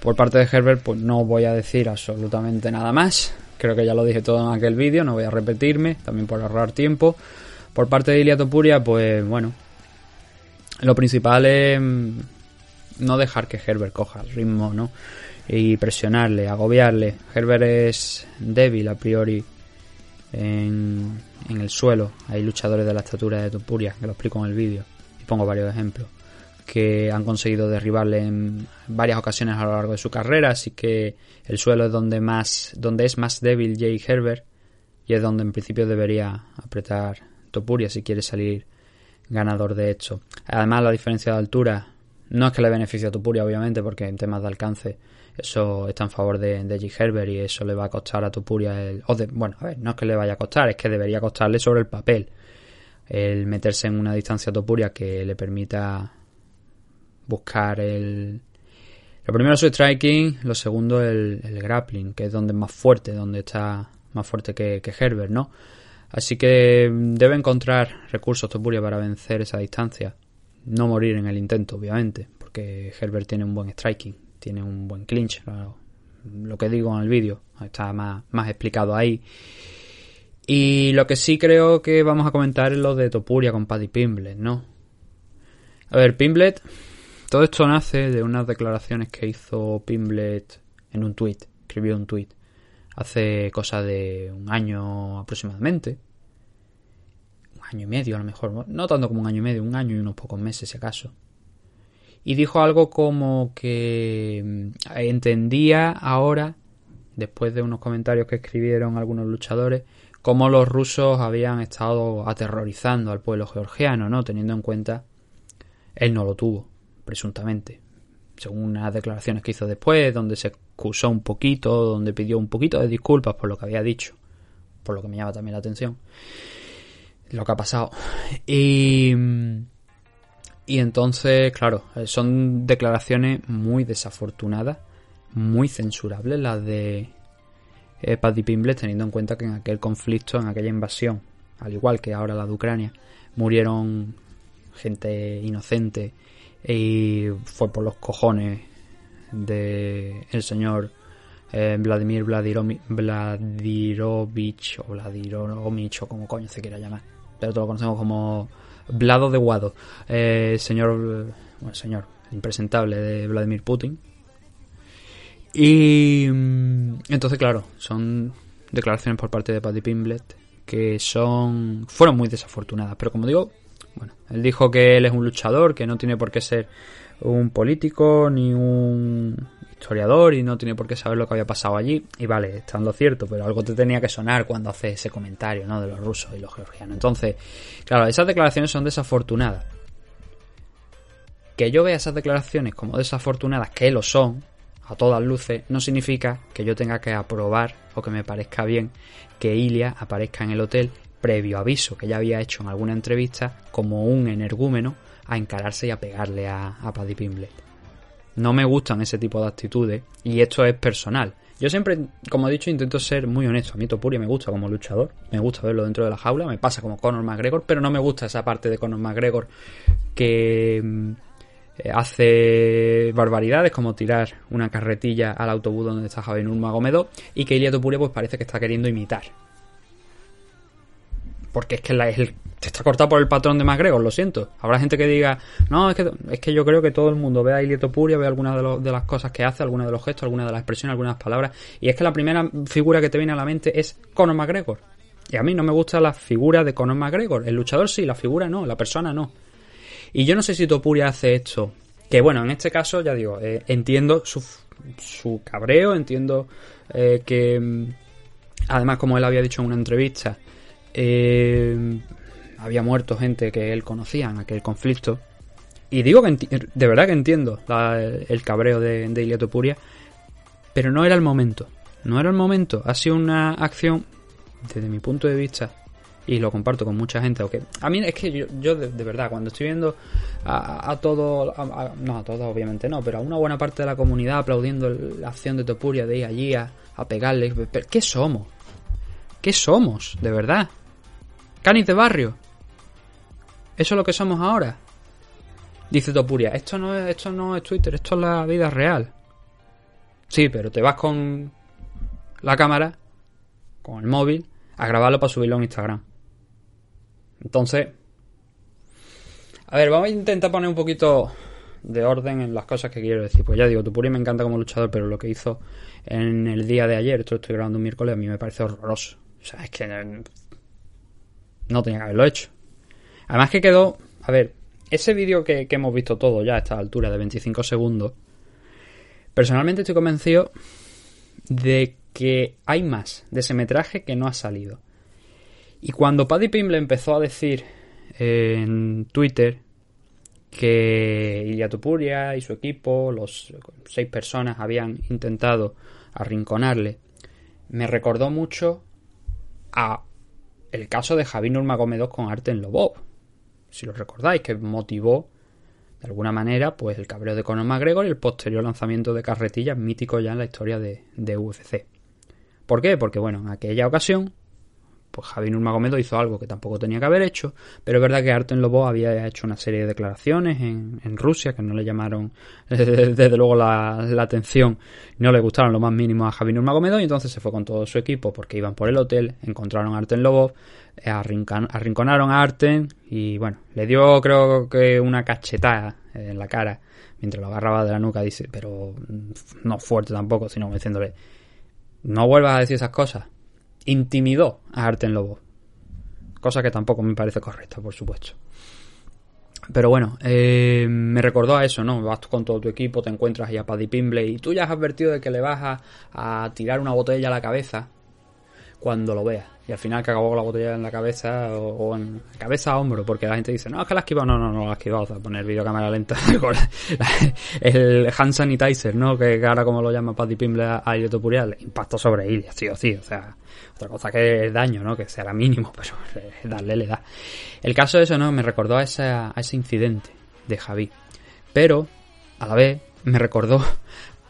por parte de Herbert, pues no voy a decir absolutamente nada más. Creo que ya lo dije todo en aquel vídeo, no voy a repetirme, también por ahorrar tiempo. Por parte de Ilia Topuria, pues bueno, lo principal es mm, no dejar que Herbert coja el ritmo, ¿no? Y presionarle, agobiarle. Herbert es débil a priori en, en el suelo. Hay luchadores de la estatura de Topuria, que lo explico en el vídeo. Y pongo varios ejemplos. Que han conseguido derribarle en varias ocasiones a lo largo de su carrera. Así que el suelo es donde más, donde es más débil Jay Herbert. Y es donde en principio debería apretar Topuria si quiere salir ganador de hecho. Además, la diferencia de altura no es que le beneficie a Tupuria, obviamente, porque en temas de alcance eso está en favor de, de G. Herbert y eso le va a costar a Tupuria el. O de, bueno, a ver, no es que le vaya a costar, es que debería costarle sobre el papel el meterse en una distancia a Tupuria que le permita buscar el. Lo primero es su striking, lo segundo el, el grappling, que es donde es más fuerte, donde está más fuerte que, que Herbert, ¿no? Así que debe encontrar recursos Topuria para vencer esa distancia. No morir en el intento, obviamente, porque Herbert tiene un buen striking, tiene un buen clinch. Claro. Lo que digo en el vídeo está más, explicado ahí. Y lo que sí creo que vamos a comentar es lo de Topuria con Paddy Pimblet, ¿no? A ver, Pimblet, todo esto nace de unas declaraciones que hizo Pimblet en un tweet, escribió un tweet hace cosa de un año aproximadamente. Un año y medio a lo mejor, no tanto como un año y medio, un año y unos pocos meses si acaso. Y dijo algo como que mm, entendía ahora, después de unos comentarios que escribieron algunos luchadores, cómo los rusos habían estado aterrorizando al pueblo georgiano, ¿no? Teniendo en cuenta, él no lo tuvo, presuntamente. según unas declaraciones que hizo después, donde se excusó un poquito, donde pidió un poquito de disculpas por lo que había dicho, por lo que me llama también la atención, lo que ha pasado. Y, y entonces, claro, eh, son declaraciones muy desafortunadas, muy censurables las de eh, Paddy Pimble, teniendo en cuenta que en aquel conflicto, en aquella invasión, al igual que ahora la de Ucrania, murieron gente inocente y fue por los cojones de el señor eh, Vladimir Vladirovich o Vladirovich o como coño se quiera llamar pero todos lo conocemos como Vlado de Guado. Eh, señor bueno señor impresentable de Vladimir Putin. Y mm, entonces claro son declaraciones por parte de Paddy Pimblet que son fueron muy desafortunadas pero como digo bueno, él dijo que él es un luchador, que no tiene por qué ser un político ni un historiador y no tiene por qué saber lo que había pasado allí. Y vale, está lo cierto, pero algo te tenía que sonar cuando hace ese comentario, ¿no? De los rusos y los georgianos. Entonces, claro, esas declaraciones son desafortunadas. Que yo vea esas declaraciones como desafortunadas, que lo son, a todas luces, no significa que yo tenga que aprobar o que me parezca bien que Ilia aparezca en el hotel previo aviso que ya había hecho en alguna entrevista como un energúmeno a encararse y a pegarle a, a Paddy Pimblett. No me gustan ese tipo de actitudes y esto es personal. Yo siempre, como he dicho, intento ser muy honesto. A mí Topuria me gusta como luchador, me gusta verlo dentro de la jaula, me pasa como Conor McGregor, pero no me gusta esa parte de Conor McGregor que mm, hace barbaridades como tirar una carretilla al autobús donde está Javier Nurmagomedov y que Ilia Topuria pues parece que está queriendo imitar. Porque es que la, está cortado por el patrón de McGregor, lo siento. Habrá gente que diga, no, es que, es que yo creo que todo el mundo ve a Ilia Topuria, ve algunas de las cosas que hace, algunas de los gestos, algunas de las expresiones, algunas palabras. Y es que la primera figura que te viene a la mente es Conor McGregor. Y a mí no me gusta la figura de Conor McGregor. El luchador sí, la figura no, la persona no. Y yo no sé si Topuria hace esto. Que bueno, en este caso, ya digo, eh, entiendo su, su cabreo, entiendo eh, que, mm, además, como él había dicho en una entrevista, eh, había muerto gente que él conocía en aquel conflicto. Y digo que de verdad que entiendo el cabreo de, de pero no era el momento. No era el momento. Ha sido una acción, desde mi punto de vista, y lo comparto con mucha gente. aunque a mí es que yo, yo de, verdad, cuando estoy viendo a, a todo, no a todo obviamente no, pero a una buena parte de la comunidad aplaudiendo la acción de Topuria de ir allí a, a pegarle, pero ¿qué somos? ¿Qué somos? De verdad. Canis de barrio. Eso es lo que somos ahora. Dice Topuria, esto no es, esto no es Twitter, esto es la vida real. Sí, pero te vas con la cámara, con el móvil, a grabarlo para subirlo a Instagram. Entonces, a ver, vamos a intentar poner un poquito de orden en las cosas que quiero decir. Pues ya digo, Tupuri me encanta como luchador, pero lo que hizo en el día de ayer, esto lo estoy grabando un miércoles, a mí me parece horroroso. O sea, es que no, tenía que haberlo hecho. Además que quedó, a ver, ese vídeo que, que hemos visto todo ya a esta altura de 25 segundos, personalmente estoy convencido de que hay más de ese metraje que no ha salido. Y cuando Paddy Pimble empezó a decir en Twitter que Ilya Topuria y su equipo, los seis personas, habían intentado arrinconarle, me recordó mucho a el caso de Javi Nurmagomedov con Arten Lobov. Si lo recordáis, que motivó de alguna manera pues el cabreo de Conor McGregor y el posterior lanzamiento de carretillas mítico ya en la historia de, de UFC. ¿Por qué? Porque bueno, en aquella ocasión pues Javi Nurmagomedov hizo algo que tampoco tenía que haber hecho, pero es verdad que Arten Lobov había hecho una serie de declaraciones en, en Rusia que no le llamaron desde luego la, atención, no le gustaron lo más mínimo a Javi Nurmagomedov y entonces se fue con todo su equipo porque iban por el hotel, encontraron a Arten Lobov, eh, arrinconaron a Arten y bueno, le dio creo que una cachetada en la cara mientras lo agarraba de la nuca, dice, pero mm, no fuerte tampoco, sino diciéndole, no vuelvas a decir esas cosas. Intimidó a Arten Lobo. Cosa que tampoco me parece correcta, por supuesto. Pero bueno, eh, me recordó a eso, ¿no? Vas con todo tu equipo, te encuentras ahí a Paddy Pimble y tú ya has advertido de que le vas a, a tirar una botella a la cabeza cuando lo veas. Y al final que acabó con la botella en la cabeza o, en cabeza a hombro, porque la gente dice, no, es que la ha esquivado. No, no, no la ha esquivado. O sea, poner videocámara lenta con el hand sanitizer, ¿no? Que ahora como lo llama Paddy Pimble a, Topuria, le impactó sobre Ilya, sí o sí. O sea, otra cosa que es daño, ¿no? Que será mínimo, pero darle le da. El caso de eso, ¿no? Me recordó a, esa- a ese incidente de Javi. Pero, a la vez, me recordó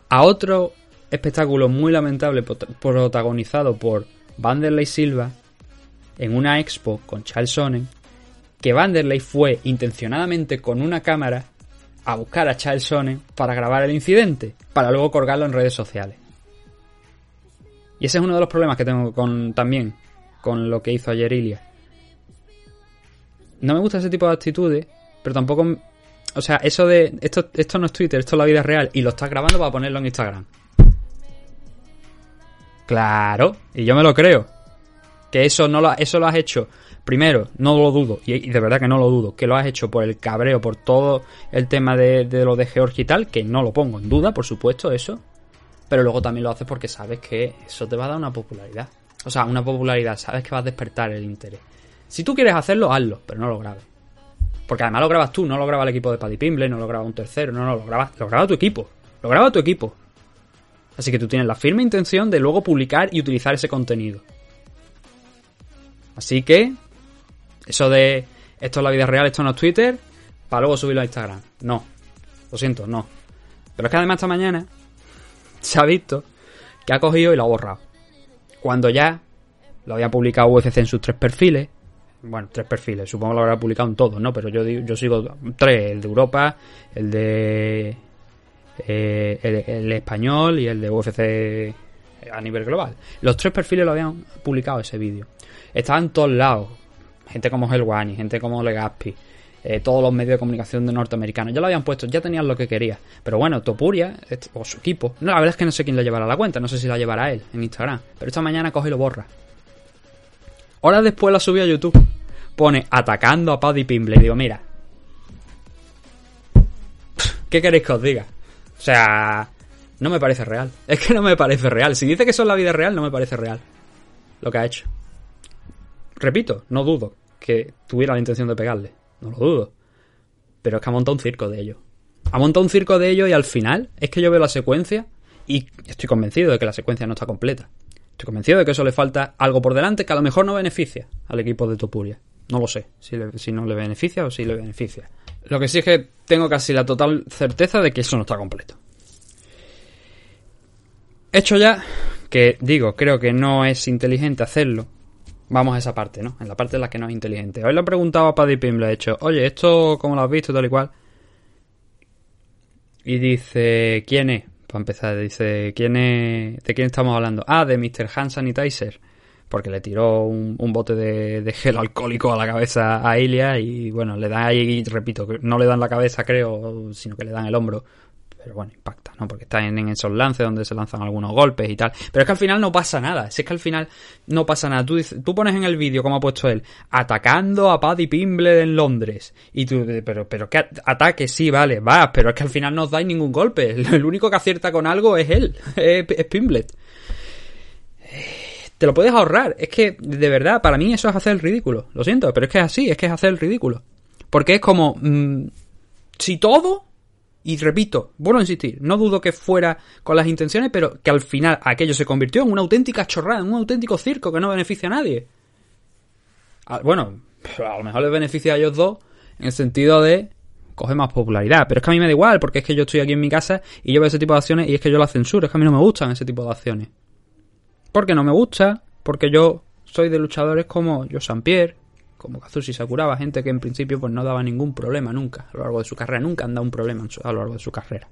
a otro espectáculo muy lamentable protagonizado por Vanderlei Silva en una expo con Charles Sonnen que Vanderlei fue intencionadamente con una cámara a buscar a Charles Sonnen para grabar el incidente, para luego colgarlo en redes sociales. Y ese es uno de los problemas que tengo con también con lo que hizo ayer Ilya. No me gusta ese tipo de actitudes, pero tampoco o sea, eso de esto esto no es Twitter, esto es la vida real y lo estás grabando para ponerlo en Instagram. Claro, y yo me lo creo. Que eso no lo, eso lo has hecho. Primero, no lo dudo, y, de verdad que no lo dudo, que lo has hecho por el cabreo, por todo el tema de, lo de Georgia y tal, que no lo pongo en duda, por supuesto, eso. Pero luego también lo haces porque sabes que eso te va a dar una popularidad. O sea, una popularidad, sabes que va a despertar el interés. Si tú quieres hacerlo, hazlo, pero no lo grabes. Porque además lo grabas tú, no lo graba el equipo de Paddy Pimble, no lo graba un tercero, no, no, lo graba, lo graba tu equipo. Lo graba tu equipo. Así que tú tienes la firme intención de luego publicar y utilizar ese contenido. Así que, eso de esto es la vida real, esto no es Twitter, para luego subirlo a Instagram. No. Lo siento, no. Pero es que además esta mañana se ha visto que ha cogido y lo ha borrado. Cuando ya lo había publicado UFC en sus tres perfiles. Bueno, tres perfiles, supongo que lo habrá publicado en todos, ¿no? Pero yo, yo sigo tres, el de Europa, el de eh, el, español y el de UFC a nivel global. Los tres perfiles lo habían publicado ese vídeo. Estaba en todos lados. Gente como Helwani, gente como Legaspi, eh, todos los medios de comunicación de norteamericanos. Ya lo habían puesto, ya tenían lo que quería. Pero bueno, Topuria, est- o su equipo, no, la verdad es que no sé quién le llevará la cuenta, no sé si la llevará él en Instagram. Pero esta mañana coge y lo borra. Horas después la subió a YouTube. Pone atacando a Paddy Pimble. Y digo, mira. ¿Qué queréis que os diga? O sea, no me parece real. Es que no me parece real. Si dice que eso es la vida real, no me parece real. Lo que ha hecho. Repito, no dudo que tuviera la intención de pegarle. No lo dudo. Pero es que ha montado un circo de ello. Ha montado un circo de ello y al final es que yo veo la secuencia y estoy convencido de que la secuencia no está completa. Estoy convencido de que eso le falta algo por delante que a lo mejor no beneficia al equipo de Topuria. No lo sé si, le- si no le beneficia o si le beneficia. Lo que sí es que tengo casi la total certeza de que eso no está completo. Hecho ya, que digo, creo que no es inteligente hacerlo. Vamos a esa parte, ¿no? En la parte en la que no es inteligente. Hoy le he preguntado a Paddy Pim, le he dicho, oye, ¿esto cómo lo has visto? Tal y cual. Y dice, ¿quién es? Para empezar, dice, ¿quién es? ¿De quién estamos hablando? Ah, de Mr. Hand Sanitizer. Porque le tiró un, bote de, gel alcohólico a la cabeza a Ilia y bueno, le da ahí, repito, no le dan la cabeza creo, sino que le dan el hombro. Pero bueno, impacta, ¿no? Porque está en, esos lances donde se lanzan algunos golpes y tal. Pero es que al final no pasa nada. Si es que al final no pasa nada. Tú, dices- tú pones en el vídeo, como ha puesto él, atacando a Paddy Pimble en Londres. Y tú, pero, pero que ataque, sí, vale, va, pero es que al final no os dais ningún golpe. El único que acierta con algo es él, es Pimblet. Te lo puedes ahorrar. Es que, de verdad, para mí eso es hacer el ridículo. Lo siento, pero es que es así, es que es hacer el ridículo. Porque es como, mm, si todo, y repito, vuelvo a insistir, no dudo que fuera con las intenciones, pero que al final aquello se convirtió en una auténtica chorrada, en un auténtico circo que no beneficia a nadie. Ah, Bueno, a lo mejor les beneficia a ellos dos en el sentido de coger más popularidad, pero es que a mí me da igual, porque es que yo estoy aquí en mi casa y yo veo ese tipo de acciones y es que yo las censuro, es que a mí no me gustan ese tipo de acciones. Porque no me gusta, porque yo soy de luchadores como Joe. Pierre, como Kazushi Sakuraba, gente que en principio pues no daba ningún problema nunca a lo largo de su carrera, nunca han dado un problema a lo largo de su carrera.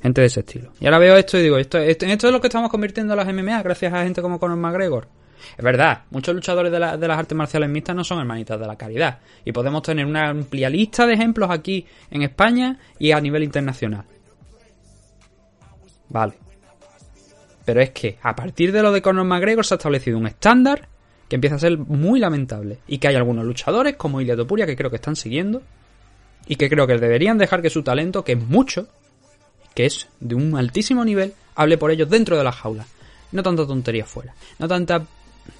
Gente de ese estilo. Y ahora veo esto y digo, esto, esto, es lo que estamos convirtiendo a las MMA gracias a gente como Conor McGregor. Es verdad, muchos luchadores de, de las artes marciales mixtas no son hermanitas de la caridad. Y podemos tener una amplia lista de ejemplos aquí en España y a nivel internacional. Vale. Pero es que a partir de lo de Conor McGregor se ha establecido un estándar que empieza a ser muy lamentable. Y que hay algunos luchadores como Ilia Topuria que creo que están siguiendo. Y que creo que deberían dejar que su talento, que es mucho, que es de un altísimo nivel, hable por ellos dentro de la jaula. No tanta tontería fuera. No tanta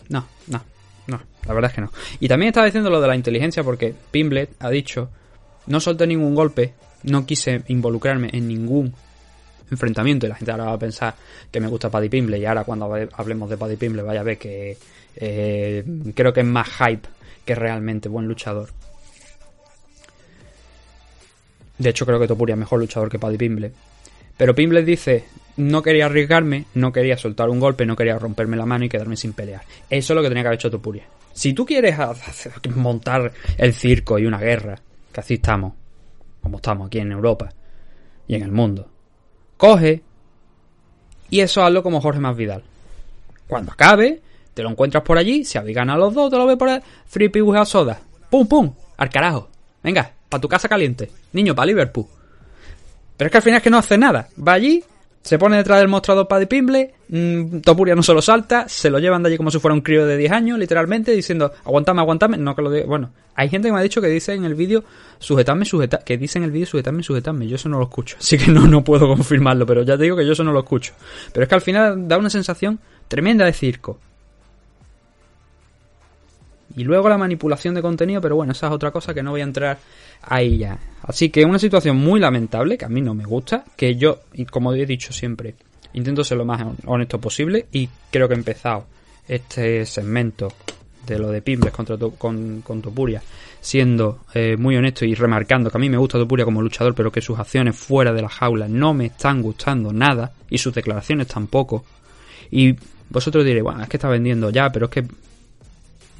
No, no, no, la verdad es que no. Y también estaba diciendo lo de la inteligencia porque Pimblet ha dicho, no solté ningún golpe, no quise involucrarme en ningún enfrentamiento y la gente ahora va a pensar que me gusta Paddy Pimble y ahora cuando hable- hablemos de Paddy Pimble vaya a ver que eh, creo que es más hype que realmente buen luchador. De hecho creo que Topuria es mejor luchador que Paddy Pimble. Pero Pimble dice, no quería arriesgarme, no quería soltar un golpe, no quería romperme la mano y quedarme sin pelear. Eso es lo que tenía que haber hecho Topuria. Si tú quieres hacer- montar el circo y una guerra, que así estamos, como estamos aquí en Europa y en el mundo, coge y eso hazlo como Jorge Masvidal. Cuando acabe, te lo encuentras por allí, si habéis ganado los dos, te lo ves por ahí, free pee with a soda. Pum, pum, al carajo. Venga, para tu casa caliente. Niño, para Liverpool. Pero es que al final es que no hace nada. Va allí, se pone detrás del mostrador Paddy Pimble, mm, Topuria no se lo salta, se lo llevan de allí como si fuera un crío de 10 años, literalmente, diciendo, aguantame, aguantame, no que lo diga. Bueno, hay gente que me ha dicho que dice en el vídeo, sujetadme, sujeta que dice en el vídeo, sujetadme, sujetadme, yo eso no lo escucho, así que no, no puedo confirmarlo, pero ya te digo que yo eso no lo escucho. Pero es que al final da una sensación tremenda de circo. Y luego la manipulación de contenido, pero bueno, esa es otra cosa que no voy a entrar ahí ya. Así que una situación muy lamentable, que a mí no me gusta, que yo, y como he dicho siempre, intento ser lo más honesto posible y creo que he empezado este segmento de lo de Pimbles contra con, con Topuria siendo eh, muy honesto y remarcando que a mí me gusta Topuria como luchador, pero que sus acciones fuera de la jaula no me están gustando nada y sus declaraciones tampoco. Y vosotros diréis, bueno, es que está vendiendo ya, pero es que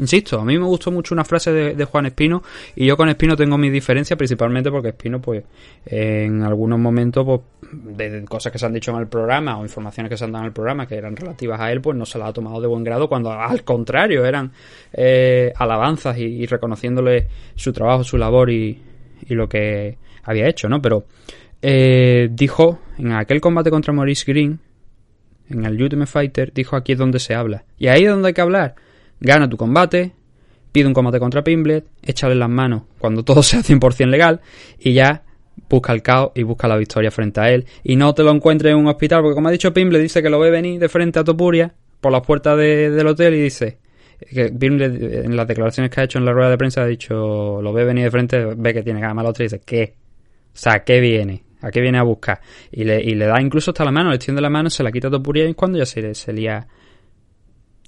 Insisto, a mí me gustó mucho una frase de, Juan Espino y yo con Espino tengo mis diferencias principalmente porque Espino pues en algunos momentos pues de, cosas que se han dicho en el programa o informaciones que se han dado en el programa que eran relativas a él pues no se las ha tomado de buen grado cuando al contrario eran eh, alabanzas y, reconociéndole su trabajo, su labor y, y lo que había hecho, ¿no? Pero eh, dijo en aquel combate contra Maurice Green en el Ultimate Fighter dijo aquí es donde se habla y ahí es donde hay que hablar gana tu combate, pide un combate contra Pimblet, échale las manos cuando todo sea 100% legal y ya busca el caos y busca la victoria frente a él. Y no te lo encuentres en un hospital, porque como ha dicho Pimblet, dice que lo ve venir de frente a Topuria por las puertas de- del hotel y dice que Pimblet en las declaraciones que ha hecho en la rueda de prensa ha dicho, lo ve venir de frente, ve que tiene gama al otro y dice, ¿qué? O sea, ¿qué viene? ¿A qué viene a buscar? Y le, y le da incluso hasta la mano, le extiende la mano, se la quita a Topuria y cuando ya se, se lía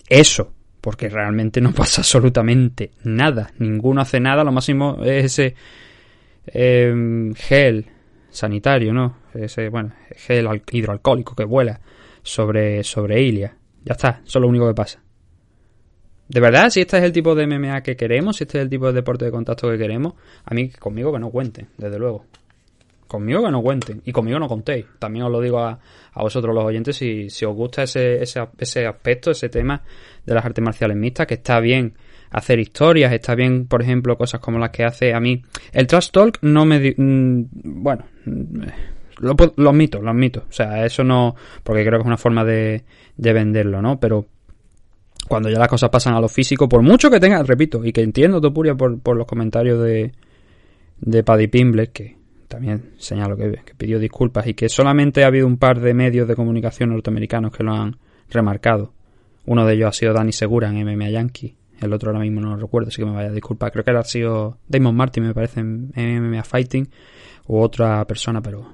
eso, porque realmente no pasa absolutamente nada. Ninguno hace nada, lo máximo es ese eh, gel sanitario, ¿no? Ese, bueno, gel al- hidroalcohólico que vuela sobre, sobre Ilia. Ya está, eso es lo único que pasa. De verdad, si este es el tipo de MMA que queremos, si este es el tipo de deporte de contacto que queremos, a mí conmigo que no cuenten, desde luego. Conmigo que no cuenten. Y conmigo no contéis. También os lo digo a, a vosotros los oyentes si, si os gusta ese, ese, ese aspecto, ese tema de las artes marciales mixtas, que está bien hacer historias, está bien, por ejemplo, cosas como las que hace a mí. El trash talk no me... mm, bueno, mm, lo, lo admito, lo admito. O sea, eso no... Porque creo que es una forma de, de venderlo, ¿no? Pero cuando ya las cosas pasan a lo físico, por mucho que tenga, repito, y que entiendo Topuria por, por los comentarios de, de Paddy Pimble, que también señalo que, pidió disculpas y que solamente ha habido un par de medios de comunicación norteamericanos que lo han remarcado. Uno de ellos ha sido Danny Segura en MMA Yankee, el otro ahora mismo no lo recuerdo, así que me vaya a disculpar. Creo que ha sido Damon Martin, me parece, en en MMA Fighting, u otra persona, pero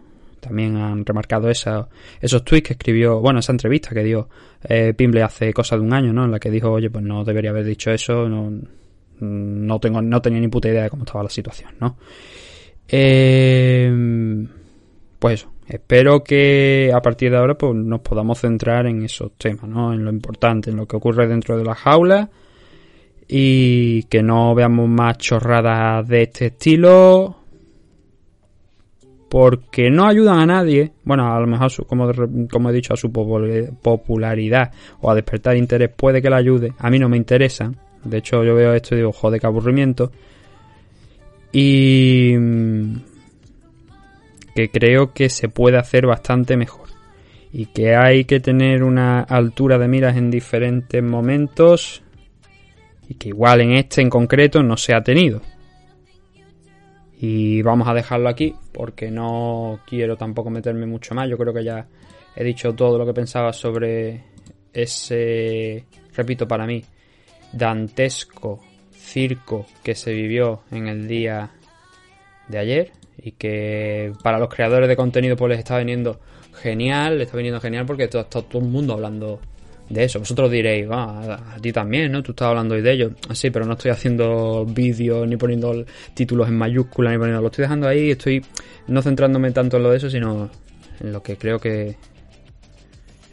también han remarcado esa, esos tweets que escribió, bueno, esa entrevista que dio eh, Pimble hace cosa de un año, ¿no? En la que dijo, oye, pues no debería haber dicho eso, no, no tengo, no tenía ni puta idea de cómo estaba la situación, ¿no? Eh, pues espero que a partir de ahora pues nos podamos centrar en esos temas, ¿no? En lo importante, en lo que ocurre dentro de la jaula y que no veamos más chorradas de este estilo porque no ayudan a nadie, bueno, a lo mejor su- como, como he dicho a su popul- popularidad o a despertar interés puede que la ayude, a mí no me interesa, de hecho yo veo esto y digo, joder, qué aburrimiento y mm, que creo que se puede hacer bastante mejor y que hay que tener una altura de miras en diferentes momentos y que igual en este en concreto no se ha tenido. Y vamos a dejarlo aquí porque no quiero tampoco meterme mucho más. Yo creo que ya he dicho todo lo que pensaba sobre ese, repito, para mí, dantesco circo que se vivió en el día de ayer y que para los creadores de contenido pues les está viniendo genial, les está viniendo genial porque está todo, todo el mundo hablando de eso. Vosotros diréis, "Ah, a, ti también, ¿no? Tú estás hablando hoy de ello. Sí, pero no estoy haciendo vídeos ni poniendo títulos en mayúsculas ni poniendo, lo estoy dejando ahí, estoy no centrándome tanto en lo de eso, sino en lo que creo que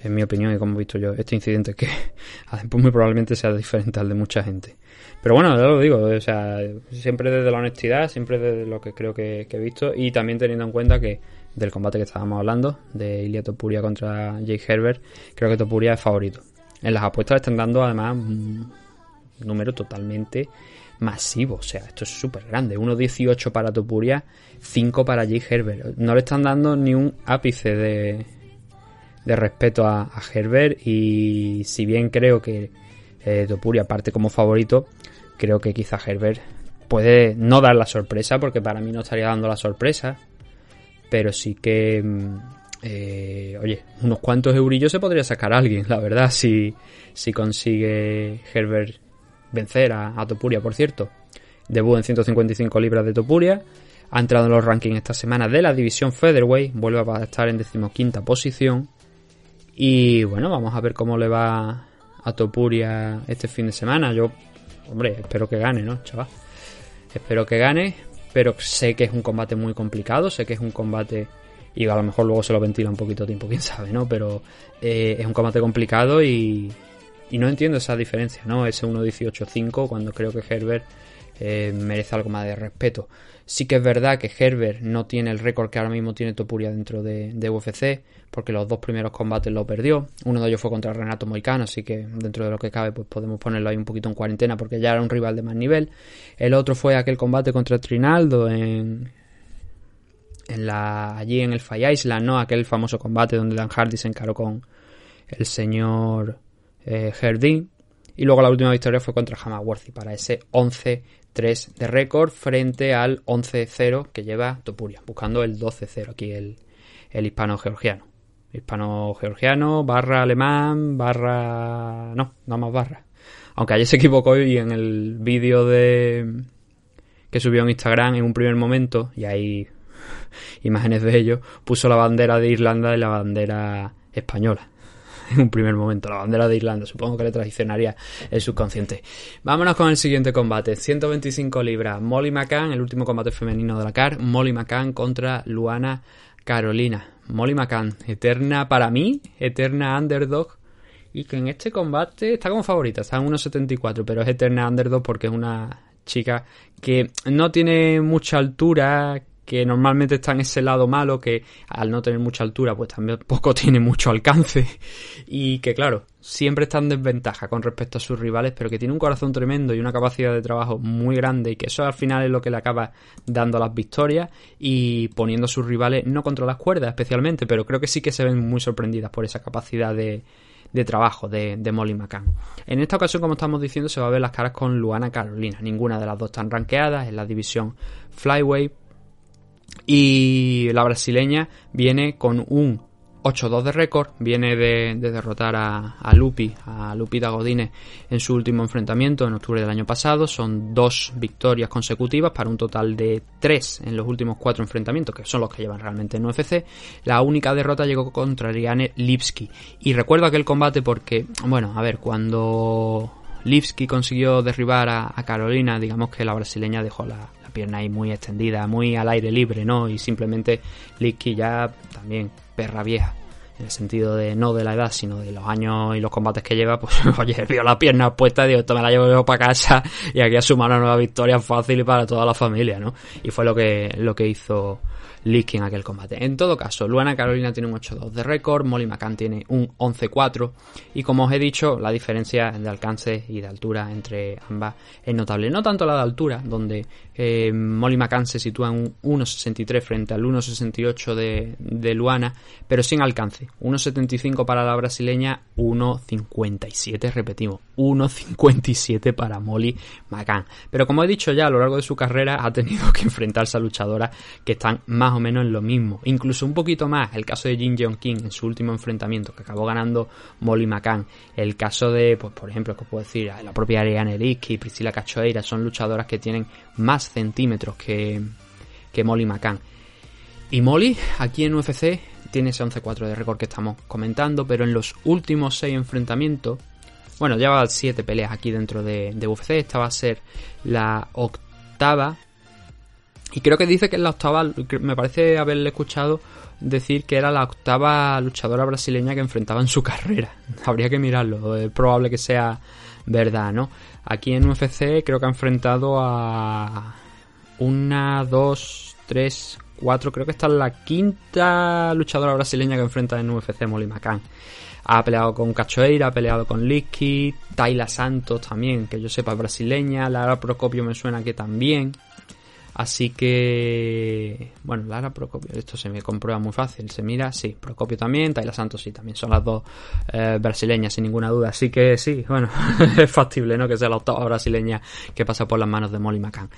en mi opinión y como he visto yo, este incidente que pues muy probablemente sea diferente al de mucha gente. Pero bueno, ya lo digo, o sea, siempre desde la honestidad, siempre desde lo que creo que, he visto y también teniendo en cuenta que del combate que estábamos hablando, de Ilia Topuria contra Jake Herbert, creo que Topuria es favorito. En las apuestas le están dando además un número totalmente masivo, o sea, esto es súper grande, 1.18 para Topuria, 5 para Jake Herbert. No le están dando ni un ápice de, de respeto a, a Herbert y si bien creo que eh, Topuria parte como favorito, creo que quizá Herbert puede no dar la sorpresa porque para mí no estaría dando la sorpresa, pero sí que, mm, eh, oye, unos cuantos eurillos se podría sacar a alguien, la verdad, si, si consigue Herbert vencer a, a Topuria, por cierto. Debut en 155 libras de Topuria. Ha entrado en los rankings esta semana de la división Featherweight. Vuelve a estar en decimoquinta posición. Y bueno, vamos a ver cómo le va a Topuria este fin de semana. Yo, hombre, espero que gane, ¿no, chaval? Espero que gane, pero sé que es un combate muy complicado, sé que es un combate y a lo mejor luego se lo ventila un poquito de tiempo, quién sabe, ¿no? Pero eh, es un combate complicado y, no entiendo esa diferencia, ¿no? Ese 1.18.5 cuando creo que Herbert eh, merece algo más de respeto. Sí que es verdad que Herbert no tiene el récord que ahora mismo tiene Topuria dentro de, UFC, porque los dos primeros combates lo perdió. Uno de ellos fue contra Renato Moicano, así que dentro de lo que cabe, pues podemos ponerlo ahí un poquito en cuarentena, porque ya era un rival de más nivel. El otro fue aquel combate contra Trinaldo en, en la, allí en el Fire Island, ¿no? Aquel famoso combate donde Dan Hardy se encaró con el señor eh. Y luego la última victoria fue contra Hamaworthy para ese 11-3 de récord frente al 11-0 que lleva Topuria, buscando el 12-0 aquí el, el hispano-georgiano. Hispano-georgiano, barra alemán, barra... No, no más barra. Aunque ayer se equivocó y en el vídeo de que subió en Instagram en un primer momento, y hay imágenes de ello, puso la bandera de Irlanda y la bandera española en un primer momento, la bandera de Irlanda. Supongo que le traicionaría el subconsciente. Vámonos con el siguiente combate. 125 libras. Molly McCann, el último combate femenino de la CAR. Molly McCann contra Luana Carolina. Molly McCann, eterna para mí, eterna underdog. Y que en este combate está como favorita, está en 1.74, pero es eterna underdog porque es una chica que no tiene mucha altura, que normalmente está en ese lado malo, que al no tener mucha altura, pues también poco tiene mucho alcance. Y que claro, siempre está en desventaja con respecto a sus rivales, pero que tiene un corazón tremendo y una capacidad de trabajo muy grande y que eso al final es lo que le acaba dando las victorias y poniendo a sus rivales no contra las cuerdas especialmente, pero creo que sí que se ven muy sorprendidas por esa capacidad de, trabajo de, Molly McCann. En esta ocasión, como estamos diciendo, se va a ver las caras con Luana Carolina. Ninguna de las dos están rankeadas en la división Flyway. Y la brasileña viene con un 8-2 de récord, viene de, de derrotar a, Lupi, a Lupita Godine en su último enfrentamiento en octubre del año pasado. Son dos victorias consecutivas para un total de tres en los últimos cuatro enfrentamientos, que son los que llevan realmente en UFC. La única derrota llegó contra Riane Lipski. Y recuerdo aquel combate porque, bueno, a ver, cuando Lipski consiguió derribar a, a Carolina, digamos que la brasileña dejó la, pierna ahí muy extendida, muy al aire libre, ¿no? Y simplemente Lipski ya también perra vieja. En el sentido de no de la edad, sino de los años y los combates que lleva, pues oye, vio la pierna puesta y digo, esto me la llevo para casa y aquí a sumar una nueva victoria fácil para toda la familia, ¿no? Y fue lo que, lo que hizo Licky en aquel combate. En todo caso, Luana Carolina tiene un 8-2 de récord, Molly McCann tiene un 11-4 y como os he dicho, la diferencia de alcance y de altura entre ambas es notable. No tanto la de altura, donde eh, Molly McCann se sitúa en un 1.63 frente al 1.68 de, Luana, pero sin alcance. 1.75 para la brasileña, 1.57, repetimos, 1.57 para Molly McCann. Pero como he dicho ya, a lo largo de su carrera ha tenido que enfrentarse a luchadoras que están más o menos en lo mismo. Incluso un poquito más el caso de Jin Jong King en su último enfrentamiento, que acabó ganando Molly McCann. El caso de, pues por ejemplo, que puedo decir, la propia Ariane Lipski, Priscila Cachoeira, son luchadoras que tienen centímetros que, que Molly McCann. Y Molly, aquí en UFC, tiene ese 11-4 de récord que estamos comentando, pero en los últimos 6 enfrentamientos, bueno, lleva 7 peleas aquí dentro de, de UFC, esta va a ser la octava. Y creo que dice que es la octava, me parece haberle escuchado decir que era la octava luchadora brasileña que enfrentaba en su carrera. Habría que mirarlo, es probable que sea verdad, ¿no? Aquí en UFC creo que ha enfrentado a una, dos, tres, cuatro, creo que esta es la quinta luchadora brasileña que enfrenta en UFC Molly McCann. Ha peleado con Cachoeira, ha peleado con Licky, Tayla Santos también, que yo sepa es brasileña, Lara Procopio me suena que también. Así que, bueno, Lara Procopio, esto se me comprueba muy fácil. Se mira, sí, Procopio también, Tayla Santos sí, también son las dos eh, brasileñas, sin ninguna duda. Así que sí, bueno, es factible, ¿no? Que sea la octava brasileña que pasa por las manos de Molly McCann.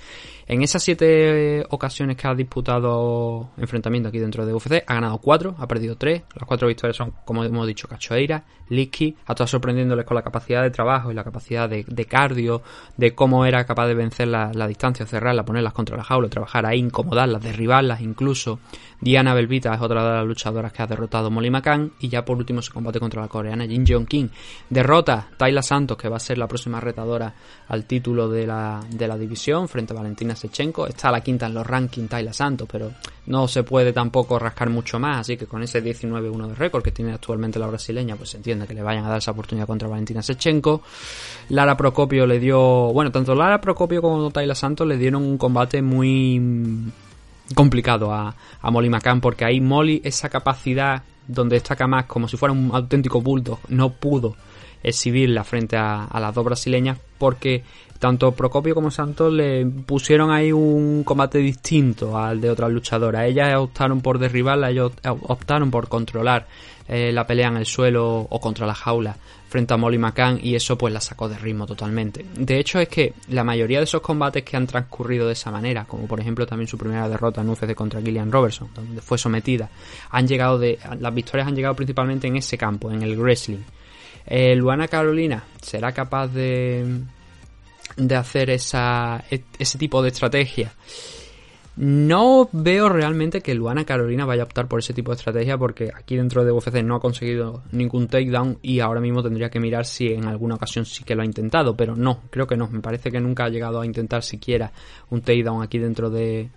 En esas siete ocasiones que ha disputado enfrentamiento aquí dentro de UFC, ha ganado cuatro, ha perdido tres. Las cuatro victorias son, como hemos dicho, Cachoeira, Licky, ha estado sorprendiéndoles con la capacidad de trabajo y la capacidad de, cardio, de cómo era capaz de vencer la, la distancia, cerrarla, ponerlas contra la jaula, trabajar ahí, incomodarlas, derribarlas incluso. Diana Belvita es otra de las luchadoras que ha derrotado Molly McCann. Y ya por último se combate contra la coreana Jin Jong King. Derrota Tayla Santos, que va a ser la próxima retadora al título de la, de la división frente a Valentina Sechenko. Está a la quinta en los rankings Tayla Santos, pero no se puede tampoco rascar mucho más. Así que con ese 19-1 de récord que tiene actualmente la brasileña, pues se entiende que le vayan a dar esa oportunidad contra Valentina Sechenko. Lara Procopio le dio. Bueno, tanto Lara Procopio como Tayla Santos le dieron un combate muy complicado a, a Molly McCann porque ahí Molly esa capacidad donde destaca más como si fuera un auténtico bulldog no pudo exhibirla frente a las dos brasileñas porque tanto Procopio como Santos le pusieron ahí un combate distinto al de otras luchadoras. Ellas optaron por derribarla, ellos optaron por controlar eh, la pelea en el suelo o contra la jaula frente a Molly McCann y eso pues la sacó de ritmo totalmente. De hecho es que la mayoría de esos combates que han transcurrido de esa manera, como por ejemplo también su primera derrota en UFC contra Gillian Robertson, donde fue sometida, han llegado de las victorias han llegado principalmente en ese campo, en el wrestling. Eh, Luana Carolina será capaz de de hacer esa ese tipo de estrategia. No veo realmente que Luana Carolina vaya a optar por ese tipo de estrategia porque aquí dentro de UFC no ha conseguido ningún takedown y ahora mismo tendría que mirar si en alguna ocasión sí que lo ha intentado, pero no, creo que no, me parece que nunca ha llegado a intentar siquiera un takedown aquí dentro de,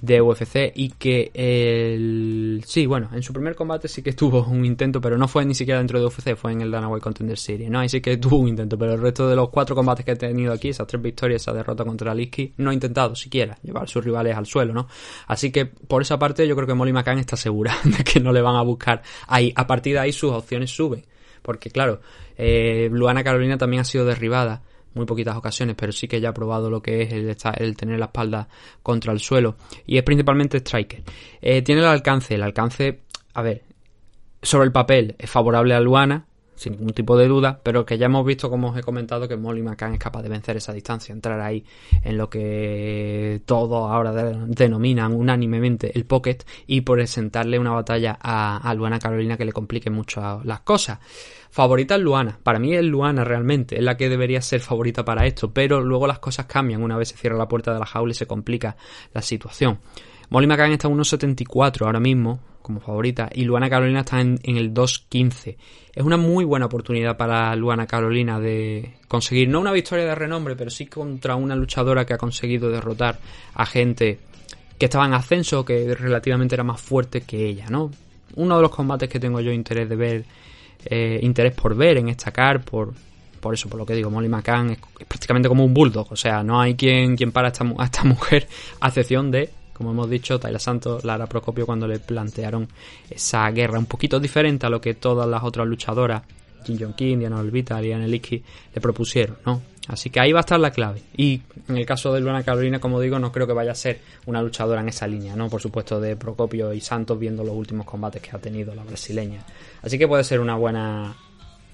de UFC y que el... Sí, bueno, en su primer combate sí que tuvo un intento, pero no fue ni siquiera dentro de UFC, fue en el Dana Contender Series, ¿no? Ahí sí que tuvo un intento, pero el resto de los cuatro combates que he tenido aquí, esas tres victorias, esa derrota contra Liski, no ha intentado siquiera llevar a sus rivales al suelo, ¿no? Así que por esa parte yo creo que Molly McCann está segura de que no le van a buscar ahí. A partir de ahí sus opciones suben, porque claro, eh, Luana Carolina también ha sido derribada muy poquitas ocasiones, pero sí que ya ha probado lo que es el, el tener la espalda contra el suelo. Y es principalmente striker. Eh, tiene el alcance, el alcance, a ver, sobre el papel es favorable a Luana, sin ningún tipo de duda, pero que ya hemos visto, como os he comentado, que Molly McCann es capaz de vencer esa distancia, entrar ahí en lo que todos ahora de- denominan unánimemente el pocket y presentarle una batalla a, a Luana Carolina que le complique mucho las cosas. Favorita es Luana, para mí es Luana realmente, es la que debería ser favorita para esto, pero luego las cosas cambian una vez se cierra la puerta de la jaula y se complica la situación. Molly McCann está en 1.74 ahora mismo como favorita y Luana Carolina está en, en el 2.15. Es una muy buena oportunidad para Luana Carolina de conseguir no una victoria de renombre, pero sí contra una luchadora que ha conseguido derrotar a gente que estaba en ascenso, que relativamente era más fuerte que ella, ¿no? Uno de los combates que tengo yo interés de ver, eh, interés por ver en esta car, por, por eso, por lo que digo, Molly McCann es, prácticamente como un bulldog, o sea, no hay quien, quien para a esta, a esta mujer, a excepción de, como hemos dicho, Tayla Santos, Lara Procopio, cuando le plantearon esa guerra un poquito diferente a lo que todas las otras luchadoras, Jin Jong Kim, Diana Olvita, Licky, le propusieron, ¿no? Así que ahí va a estar la clave. Y en el caso de Luana Carolina, como digo, no creo que vaya a ser una luchadora en esa línea, ¿no? Por supuesto, de Procopio y Santos viendo los últimos combates que ha tenido la brasileña. Así que puede ser una buena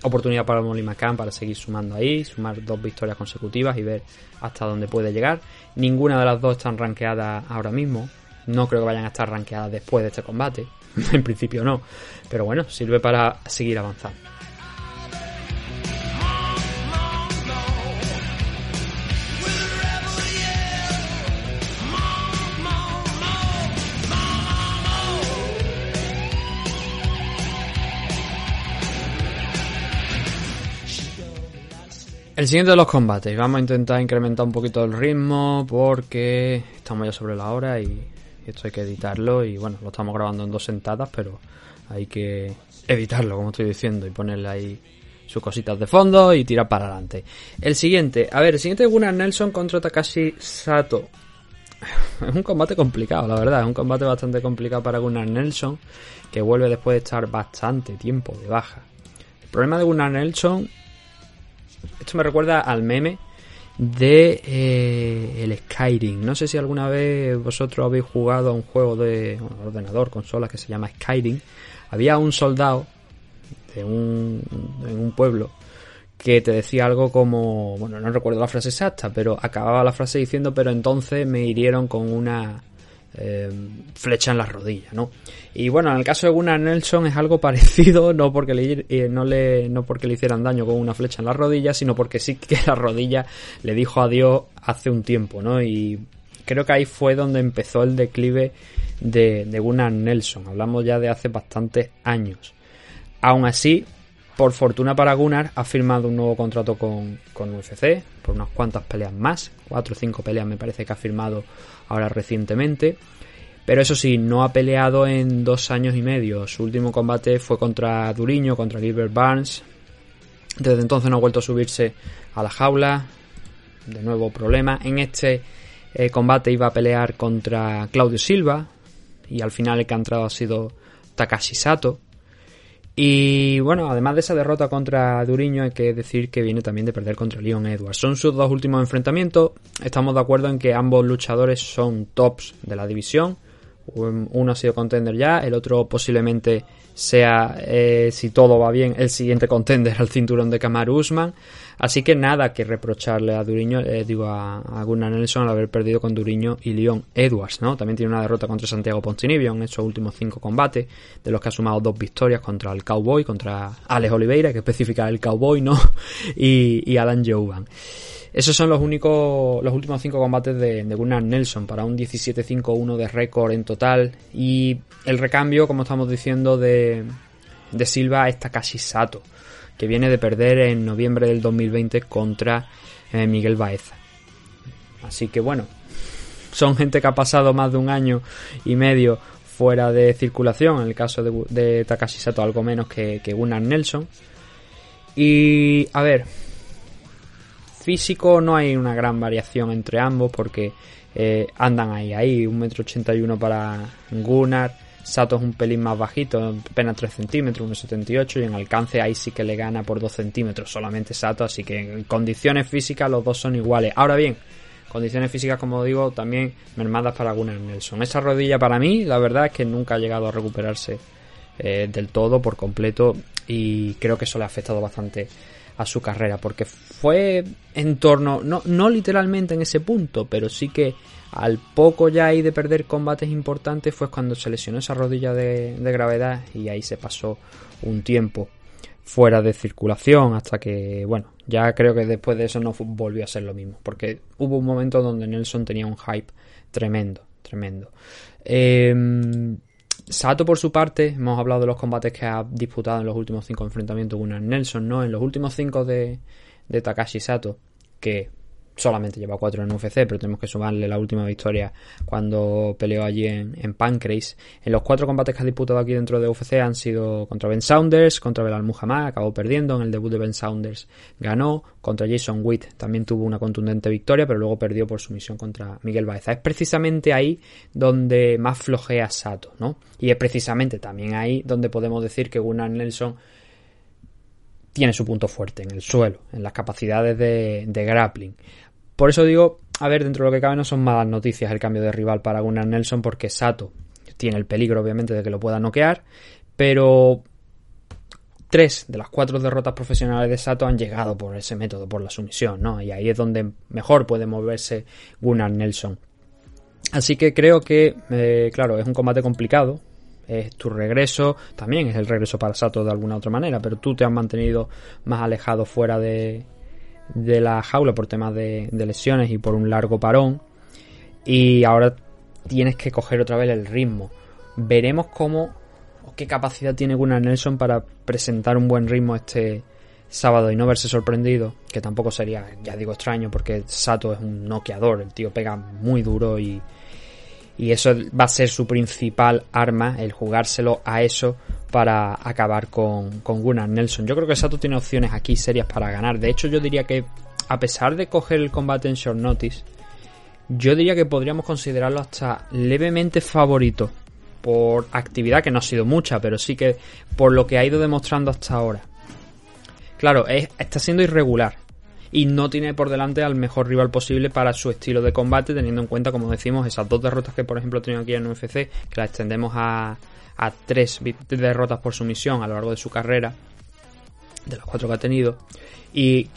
oportunidad para Molly McCann para seguir sumando ahí, sumar dos victorias consecutivas y ver hasta dónde puede llegar. Ninguna de las dos están rankeadas ahora mismo. No creo que vayan a estar rankeadas después de este combate. en principio no. Pero bueno, sirve para seguir avanzando. El siguiente de los combates. Vamos a intentar incrementar un poquito el ritmo porque estamos ya sobre la hora y esto hay que editarlo. Y bueno, lo estamos grabando en dos sentadas, pero hay que editarlo, como estoy diciendo, y ponerle ahí sus cositas de fondo y tirar para adelante. El siguiente, a ver, el siguiente es Gunnar Nelson contra Takashi Sato. Es un combate complicado, la verdad. Es un combate bastante complicado para Gunnar Nelson, que vuelve después de estar bastante tiempo de baja. El problema de Gunnar Nelson esto me recuerda al meme de eh, el Skyrim. No sé si alguna vez vosotros habéis jugado a un juego de ordenador, consola que se llama Skyrim. Había un soldado de un, en un pueblo que te decía algo como, bueno, no recuerdo la frase exacta, pero acababa la frase diciendo, pero entonces me hirieron con una eh, flecha en la rodilla, ¿no? Y bueno, en el caso de Gunnar Nelson es algo parecido, no porque le, eh, no le, no porque le hicieran daño con una flecha en la rodilla, sino porque sí que la rodilla le dijo adiós hace un tiempo, ¿no? Y creo que ahí fue donde empezó el declive de, de Gunnar Nelson. Hablamos ya de hace bastantes años. Aún así, por fortuna para Gunnar, ha firmado un nuevo contrato con, con UFC por unas cuantas peleas más. Cuatro o cinco peleas me parece que ha firmado ahora recientemente. Pero eso sí, no ha peleado en dos años y medio. Su último combate fue contra Duriño, contra Gilbert Barnes. Desde entonces no ha vuelto a subirse a la jaula. De nuevo problema. En este eh, combate iba a pelear contra Claudio Silva. Y al final el que ha entrado ha sido Takashi Sato. Y bueno, además de esa derrota contra Duriño, hay que decir que viene también de perder contra Leon Edwards. Son sus dos últimos enfrentamientos. Estamos de acuerdo en que ambos luchadores son tops de la división. Uno ha sido contender ya, el otro posiblemente sea, eh, si todo va bien, el siguiente contender al cinturón de Kamaru Usman. Así que nada que reprocharle a Duriño, eh, digo a, Gunnar Nelson al haber perdido con Duriño y Leon Edwards, ¿no? También tiene una derrota contra Santiago Ponzinibbio en estos últimos cinco combates, de los que ha sumado dos victorias contra el Cowboy, contra Alex Oliveira, que especifica el Cowboy, ¿no? y, Alan Jouban. Esos son los únicos, los últimos cinco combates de, de Gunnar Nelson para un 17-5-1 de récord en total. Y el recambio, como estamos diciendo, de, de Silva está casi Sato, que viene de perder en noviembre del 2020 contra eh, Miguel Baeza. Así que bueno, son gente que ha pasado más de un año y medio fuera de circulación, en el caso de, Takashi Sato algo menos que, que Gunnar Nelson. Y a ver, físico no hay una gran variación entre ambos porque eh, andan ahí, ahí, 1,81m para Gunnar, Sato es un pelín más bajito, apenas 3 centímetros, 1,78 y en alcance ahí sí que le gana por 2 centímetros solamente Sato, así que en condiciones físicas los dos son iguales. Ahora bien, condiciones físicas como digo también mermadas para Gunnar Nelson. Esa rodilla para mí la verdad es que nunca ha llegado a recuperarse eh, del todo por completo y creo que eso le ha afectado bastante a su carrera, porque fue en torno, no, no literalmente en ese punto, pero sí que al poco ya ahí de perder combates importantes fue cuando se lesionó esa rodilla de, de gravedad y ahí se pasó un tiempo fuera de circulación hasta que, bueno, ya creo que después de eso no volvió a ser lo mismo, porque hubo un momento donde Nelson tenía un hype tremendo, tremendo. Eh, Sato, por su parte, hemos hablado de los combates que ha disputado en los últimos cinco enfrentamientos con Nelson, ¿no? En los últimos cinco de, de Takashi Sato, que solamente lleva cuatro en UFC, pero tenemos que sumarle la última victoria cuando peleó allí en, en Pancrase. En los cuatro combates que ha disputado aquí dentro de UFC han sido contra Ben Saunders, contra Belal Muhammad, acabó perdiendo, en el debut de Ben Saunders ganó, contra Jason Witt también tuvo una contundente victoria, pero luego perdió por sumisión contra Miguel Baeza. Es precisamente ahí donde más flojea Sato, ¿no? Y es precisamente también ahí donde podemos decir que Gunnar Nelson tiene su punto fuerte en el suelo, en las capacidades de, de, grappling. Por eso digo, a ver, dentro de lo que cabe no son malas noticias el cambio de rival para Gunnar Nelson porque Sato tiene el peligro obviamente de que lo pueda noquear, pero tres de las cuatro derrotas profesionales de Sato han llegado por ese método, por la sumisión, ¿no? Y ahí es donde mejor puede moverse Gunnar Nelson. Así que creo que, eh, claro, es un combate complicado. Es tu regreso, también es el regreso para Sato de alguna otra manera, pero tú te has mantenido más alejado fuera de, de la jaula por temas de, de lesiones y por un largo parón. Y ahora tienes que coger otra vez el ritmo. Veremos cómo o qué capacidad tiene Gunnar Nelson para presentar un buen ritmo este sábado y no verse sorprendido, que tampoco sería, ya digo, extraño porque Sato es un noqueador, el tío pega muy duro y, y eso va a ser su principal arma, el jugárselo a eso para acabar con, con Gunnar Nelson. Yo creo que Sato tiene opciones aquí serias para ganar. De hecho, yo diría que a pesar de coger el combate en short notice, yo diría que podríamos considerarlo hasta levemente favorito por actividad, que no ha sido mucha, pero sí que por lo que ha ido demostrando hasta ahora. Claro, es- está siendo irregular y no tiene por delante al mejor rival posible para su estilo de combate, teniendo en cuenta, como decimos, esas dos derrotas que, por ejemplo, ha tenido aquí en UFC, que las extendemos a, tres derrotas por sumisión a lo largo de su carrera, de las cuatro que ha tenido, y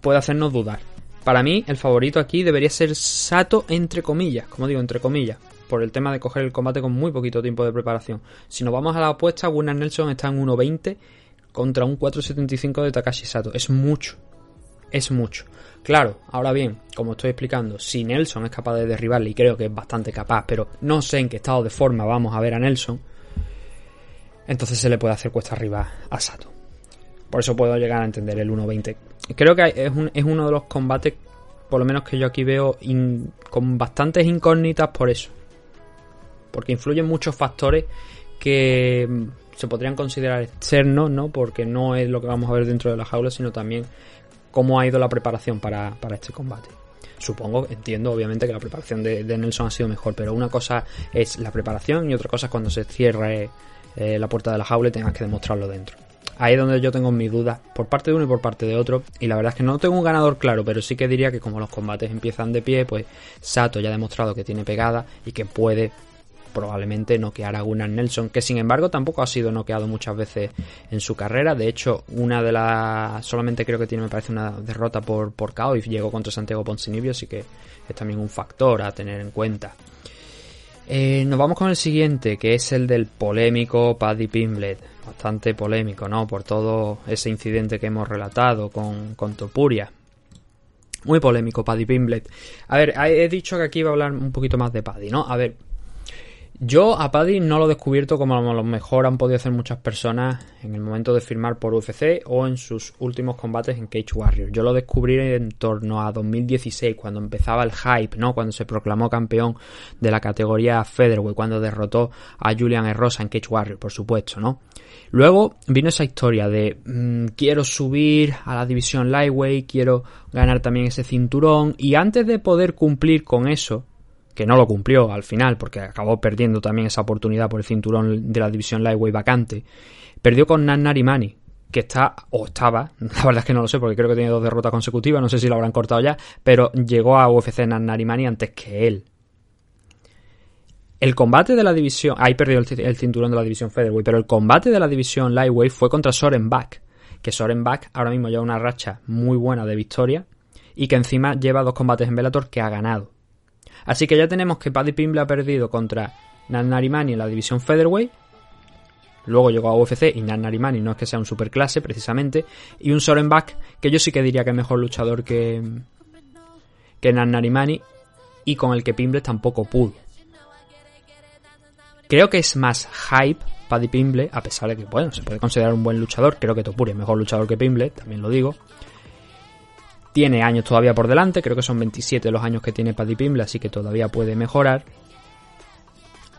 puede hacernos dudar. Para mí, el favorito aquí debería ser Sato, entre comillas, como digo, entre comillas, por el tema de coger el combate con muy poquito tiempo de preparación. Si nos vamos a la apuesta, Gunnar Nelson está en 1.20 contra un 4.75 de Takashi Sato. Es mucho. Es mucho. Claro, ahora bien, como estoy explicando, si Nelson es capaz de derribarle, y creo que es bastante capaz, pero no sé en qué estado de forma vamos a ver a Nelson, entonces se le puede hacer cuesta arriba a Sato. Por eso puedo llegar a entender el 1.20. Creo que es, un- es uno de los combates, por lo menos que yo aquí veo, con bastantes incógnitas por eso. Porque influyen muchos factores que mm, se podrían considerar externos, ¿no? Porque no es lo que vamos a ver dentro de la jaula, sino también cómo ha ido la preparación para, para este combate. Supongo, entiendo obviamente que la preparación de, Nelson ha sido mejor, pero una cosa es la preparación y otra cosa es cuando se cierre eh, la puerta de la jaula y tengas que demostrarlo dentro. Ahí es donde yo tengo mis dudas por parte de uno y por parte de otro. Y la verdad es que no tengo un ganador claro, pero sí que diría que como los combates empiezan de pie, pues Sato ya ha demostrado que tiene pegada y que puede probablemente noquear a Gunnar Nelson, que sin embargo tampoco ha sido noqueado muchas veces en su carrera. De hecho, una de las. solamente creo que tiene, me parece, una derrota por, por y llegó contra Santiago Poncinibio, así que es también un factor a tener en cuenta. Eh, nos vamos con el siguiente, que es el del polémico Paddy Pimblet. Bastante polémico, ¿no? Por todo ese incidente que hemos relatado con, con Topuria. Muy polémico, Paddy Pimblet. A ver, he dicho que aquí iba a hablar un poquito más de Paddy, ¿no? A ver, yo a Paddy no lo he descubierto como a lo mejor han podido hacer muchas personas en el momento de firmar por UFC o en sus últimos combates en Cage Warrior. Yo lo descubrí en torno a 2016, cuando empezaba el hype, ¿no? Cuando se proclamó campeón de la categoría Featherweight, cuando derrotó a Julian Erosa en Cage Warrior, por supuesto, ¿no? Luego vino esa historia de mmm, quiero subir a la división Lightweight, quiero ganar también ese cinturón y antes de poder cumplir con eso, que no lo cumplió al final porque acabó perdiendo también esa oportunidad por el cinturón de la división Lightweight vacante. Perdió con Nan Narimani, que está, o estaba, la verdad es que no lo sé porque creo que tiene dos derrotas consecutivas, no sé si lo habrán cortado ya, pero llegó a UFC Nan Narimani antes que él. El combate de la división, ahí perdió el, cinturón de la división Featherweight, pero el combate de la división Lightweight fue contra Soren Bach, que Soren Bach ahora mismo lleva una racha muy buena de victoria y que encima lleva dos combates en Bellator que ha ganado. Así que ya tenemos que Paddy Pimble ha perdido contra Nan Narimani en la división Featherweight. Luego llegó a UFC y Nan Narimani no es que sea un superclase precisamente. Y un Soren Bach que yo sí que diría que es mejor luchador que, que Nan Narimani y con el que Pimble tampoco pudo. Creo que es más hype Paddy Pimble, a pesar de que, bueno, se puede considerar un buen luchador. Creo que Topuri es mejor luchador que Pimble, también lo digo. Tiene años todavía por delante, creo que son 27 los años que tiene Paddy Pimble, así que todavía puede mejorar.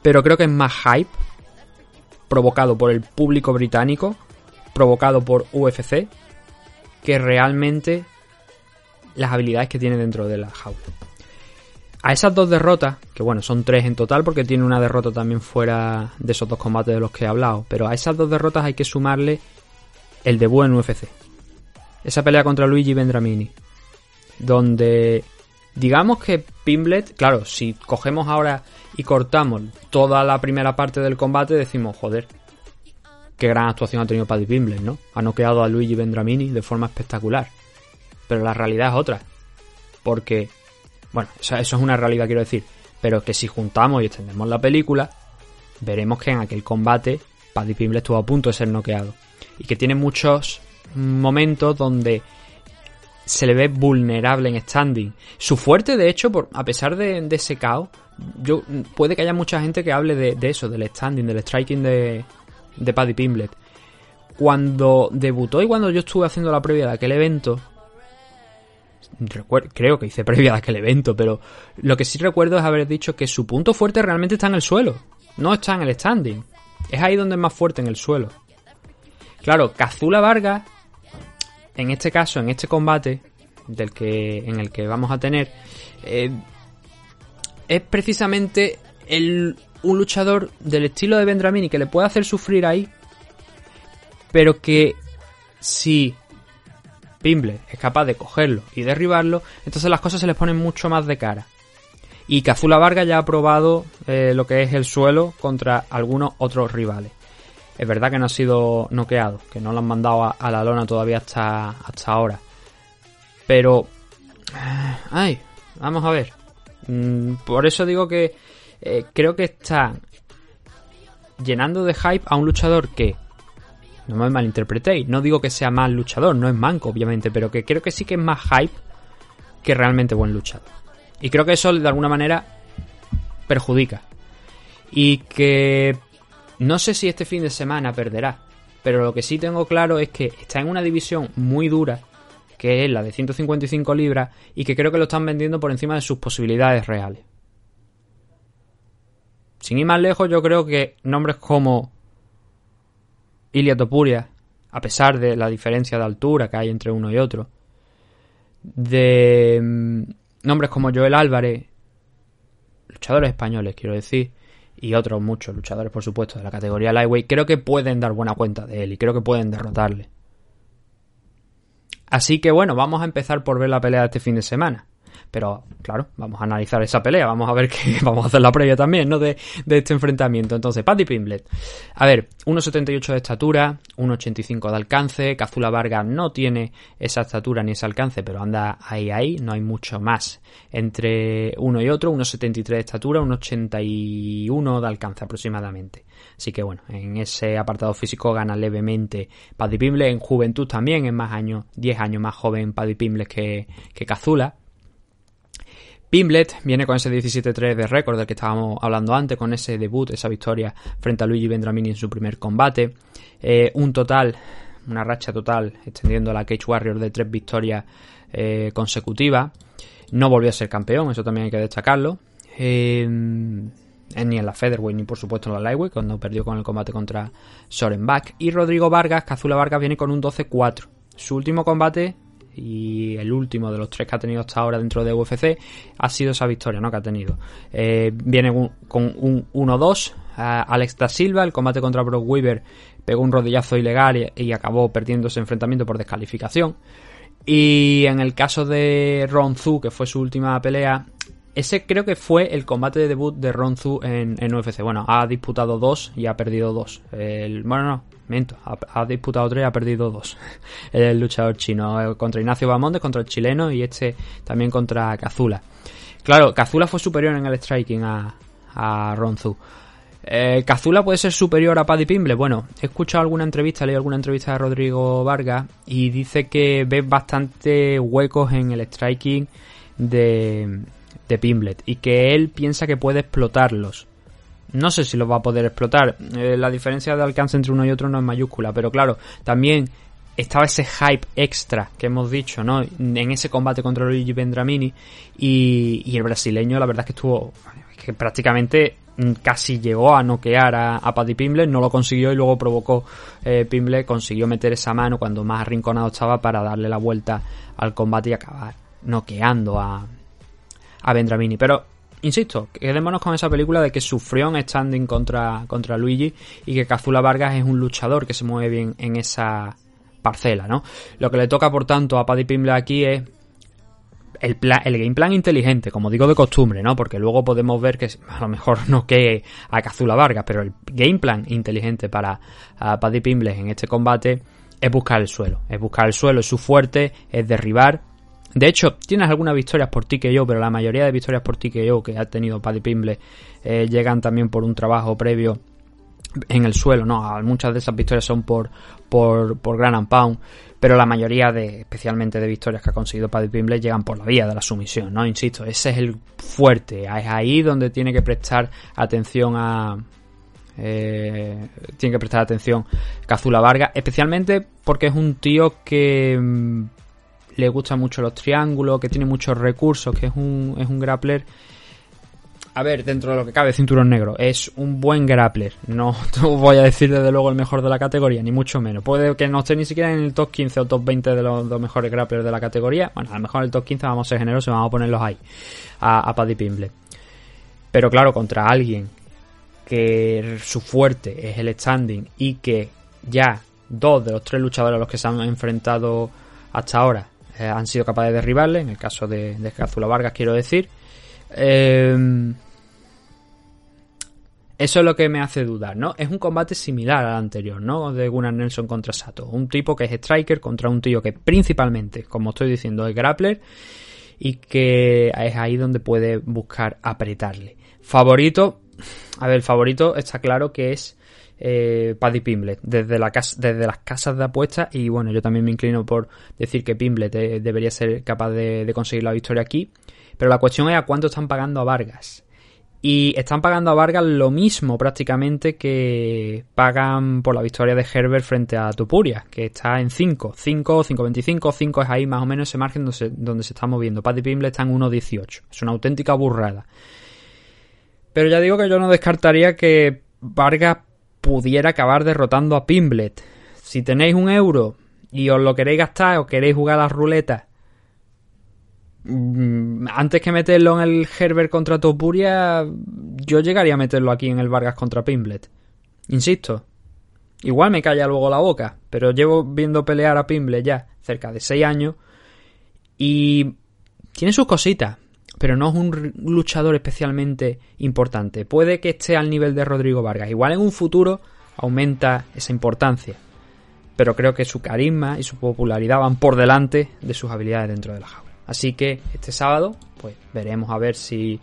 Pero creo que es más hype provocado por el público británico, provocado por UFC, que realmente las habilidades que tiene dentro de la jaula. A esas dos derrotas, que bueno, son tres en total porque tiene una derrota también fuera de esos dos combates de los que he hablado, pero a esas dos derrotas hay que sumarle el debut en UFC. Esa pelea contra Luigi Vendramini, donde digamos que Pimblet, claro, si cogemos ahora y cortamos toda la primera parte del combate, decimos, joder, qué gran actuación ha tenido Paddy Pimblet, ¿no? Ha noqueado a Luigi Vendramini de forma espectacular. Pero la realidad es otra. Porque, bueno, eso, es una realidad, quiero decir. pero que si juntamos y extendemos la película, veremos que en aquel combate Paddy Pimble estuvo a punto de ser noqueado. Y que tiene muchos momentos donde se le ve vulnerable en standing. Su fuerte, de hecho, por, a pesar de, de ese caos, yo, puede que haya mucha gente que hable de, de eso, del standing, del striking de, de Paddy Pimblet. Cuando debutó y cuando yo estuve haciendo la previa de aquel evento, creo que hice previa de aquel evento, pero lo que sí recuerdo es haber dicho que su punto fuerte realmente está en el suelo, no está en el standing. Es ahí donde es más fuerte, en el suelo. Claro, Kazula Vargas, en este caso, en este combate del que, en el que vamos a tener, eh, es precisamente el, un luchador del estilo de Vendramini que le puede hacer sufrir ahí, pero que si Pimble es capaz de cogerlo y derribarlo, entonces las cosas se les ponen mucho más de cara. Y Kazula Vargas ya ha probado eh, lo que es el suelo contra algunos otros rivales. Es verdad que no ha sido noqueado, que no lo han mandado a, la lona todavía hasta, hasta ahora. Pero... Ay, vamos a ver. Mm, Por eso digo que eh, creo que está llenando de hype a un luchador que, no me malinterpretéis, no digo que sea más luchador, no es manco obviamente, pero que creo que sí que es más hype que realmente buen luchador. Y creo que eso de alguna manera perjudica. Y que no sé si este fin de semana perderá, pero lo que sí tengo claro es que está en una división muy dura, que es la de 155 libras, y que creo que lo están vendiendo por encima de sus posibilidades reales. Sin ir más lejos, yo creo que nombres como Ilia Topuria, a pesar de la diferencia de altura que hay entre uno y otro, de mm, nombres como Joel Álvarez, luchadores españoles, quiero decir, y otros muchos luchadores, por supuesto, de la categoría Lightweight, creo que pueden dar buena cuenta de él y creo que pueden derrotarle. Así que bueno, vamos a empezar por ver la pelea de este fin de semana. Pero claro, vamos a analizar esa pelea, vamos a ver que vamos a hacer la previa también, ¿no? De, de este enfrentamiento. Entonces, Paddy Pimblet. A ver, 1,78 de estatura, 1,85 de alcance. Kazula Vargas no tiene esa estatura ni ese alcance, pero anda ahí, ahí. No hay mucho más entre uno y otro. 1,73 de estatura, 1,81 de alcance aproximadamente. Así que bueno, en ese apartado físico gana levemente Paddy Pimblet. En juventud también, en más años, 10 años más joven Paddy Pimblet que, que Kazula. Pimblet viene con ese 17-3 de récord del que estábamos hablando antes, con ese debut, esa victoria frente a Luigi Vendramini en su primer combate. Eh, un total, una racha total, extendiendo la Cage Warrior de tres victorias eh, consecutivas. No volvió a ser campeón, eso también hay que destacarlo. Eh, ni en la Featherweight ni por supuesto en la Lightweight, cuando perdió con el combate contra Soren Bach. Y Rodrigo Vargas, Cazula Vargas, viene con un 12-4. Su último combate y el último de los tres que ha tenido hasta ahora dentro de UFC ha sido esa victoria ¿no? que ha tenido. Eh, viene con un 1-2. a Alex da Silva, el combate contra Brock Weaver, pegó un rodillazo ilegal y, acabó perdiendo ese enfrentamiento por descalificación. Y en el caso de Ron Zu, que fue su última pelea, ese creo que fue el combate de debut de Ron Zu en, en UFC. Bueno, ha disputado dos y ha perdido dos. El, bueno, no, miento, ha, disputado tres y ha perdido dos. El luchador chino eh, contra Ignacio Bamondes, contra el chileno y este también contra Kazula. Claro, Kazula fue superior en el striking a, a Ron Zu. Eh, ¿Kazula puede ser superior a Paddy Pimble? Bueno, he escuchado alguna entrevista, leído alguna entrevista de Rodrigo Vargas y dice que ve bastante huecos en el striking de, de Pimblet y que él piensa que puede explotarlos. No sé si los va a poder explotar. Eh, la diferencia de alcance entre uno y otro no es mayúscula, pero claro, también estaba ese hype extra que hemos dicho, ¿no? En ese combate contra Luigi Vendramini y, y el brasileño, la verdad es que estuvo que prácticamente casi llegó a noquear a, a Paddy Pimble, no lo consiguió y luego provocó eh, Pimble, consiguió meter esa mano cuando más arrinconado estaba para darle la vuelta al combate y acabar noqueando a, a Vendramini. Pero, insisto, quedémonos con esa película de que sufrió en standing contra, contra Luigi y que Kazula Vargas es un luchador que se mueve bien en esa parcela, ¿no? Lo que le toca, por tanto, a Paddy Pimble aquí es el, pla- el game plan inteligente, como digo de costumbre, ¿no? Porque luego podemos ver que a lo mejor no que a Kazula Vargas, pero el game plan inteligente para Paddy Pimble en este combate es buscar el suelo. Es buscar el suelo, es su fuerte, es derribar De hecho, tienes algunas victorias por TKO, pero la mayoría de victorias por TKO que ha tenido Paddy Pimble eh, llegan también por un trabajo previo en el suelo, ¿no? Muchas de esas victorias son por, por, por Gran and Pound, pero la mayoría de, especialmente de victorias que ha conseguido Paddy Pimble llegan por la vía de la sumisión, ¿no? Insisto, ese es el fuerte, es ahí donde tiene que prestar atención a, eh, tiene que prestar atención Cazula Vargas, especialmente porque es un tío que mm, le gustan mucho los triángulos, que tiene muchos recursos, que es un, es un grappler. A ver, dentro de lo que cabe, cinturón negro, es un buen grappler. No voy a decir desde luego el mejor de la categoría, ni mucho menos. Puede que no esté ni siquiera en el top 15 o top 20 de los dos mejores grapplers de la categoría. Bueno, a lo mejor en el top 15 vamos a ser generosos y vamos a ponerlos ahí, a, a Paddy Pimble. Pero claro, contra alguien que su fuerte es el standing y que ya dos de los tres luchadores a los que se han enfrentado hasta ahora eh, han sido capaces de derribarle, en el caso de, de Cazula Vargas quiero decir. Eh, eso es lo que me hace dudar, ¿no? Es un combate similar al anterior, ¿no? De Gunnar Nelson contra Sato. Un tipo que es striker contra un tío que principalmente, como estoy diciendo, es grappler y que es ahí donde puede buscar apretarle. Favorito, a ver, el favorito está claro que es eh, Paddy Pimblet desde, las casas de apuestas y bueno, yo también me inclino por decir que Pimblet eh, debería ser capaz de, conseguir la victoria aquí. Pero la cuestión es a cuánto están pagando a Vargas. Y están pagando a Vargas lo mismo prácticamente que pagan por la victoria de Herbert frente a Tupuria, que está en 5. 5, 5.25, 5 es ahí más o menos ese margen donde se, está moviendo. Paddy Pimble está en 1.18. Es una auténtica burrada. Pero ya digo que yo no descartaría que Vargas pudiera acabar derrotando a Pimblet. Si tenéis un euro y os lo queréis gastar o queréis jugar a las ruletas mm, antes que meterlo en el Herbert contra Topuria, yo llegaría a meterlo aquí en el Vargas contra Pimblet. Insisto, igual me calla luego la boca, pero llevo viendo pelear a Pimblet ya cerca de 6 años y tiene sus cositas, pero no es un luchador especialmente importante. Puede que esté al nivel de Rodrigo Vargas. Igual en un futuro aumenta esa importancia. Pero creo que su carisma y su popularidad van por delante de sus habilidades dentro de la jaula. Así que este sábado, pues veremos a ver si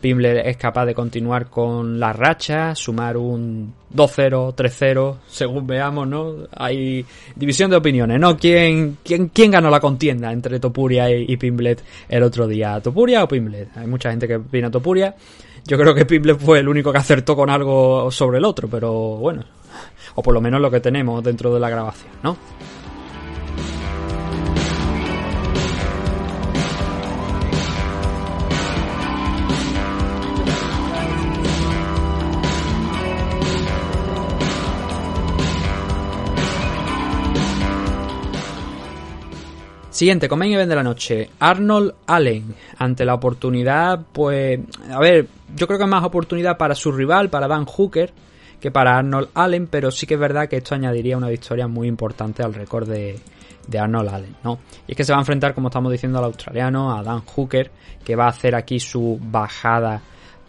Pimbler es capaz de continuar con la racha, sumar un 2-0, 3-0, según veamos, ¿no? Hay división de opiniones, ¿no? ¿Quién, quién, quién ganó la contienda entre Topuria y, Pimblet el otro día? ¿Topuria o Pimblet? Hay mucha gente que opina Topuria. Yo creo que Pimblet fue el único que acertó con algo sobre el otro, pero bueno. O por lo menos lo que tenemos dentro de la grabación, ¿no? Siguiente, con main event de la noche. Arnold Allen. Ante la oportunidad, pues. A ver, yo creo que es más oportunidad para su rival, para Dan Hooker, que para Arnold Allen, pero sí que es verdad que esto añadiría una victoria muy importante al récord de, de Arnold Allen, ¿no? Y es que se va a enfrentar, como estamos diciendo, al australiano, a Dan Hooker, que va a hacer aquí su bajada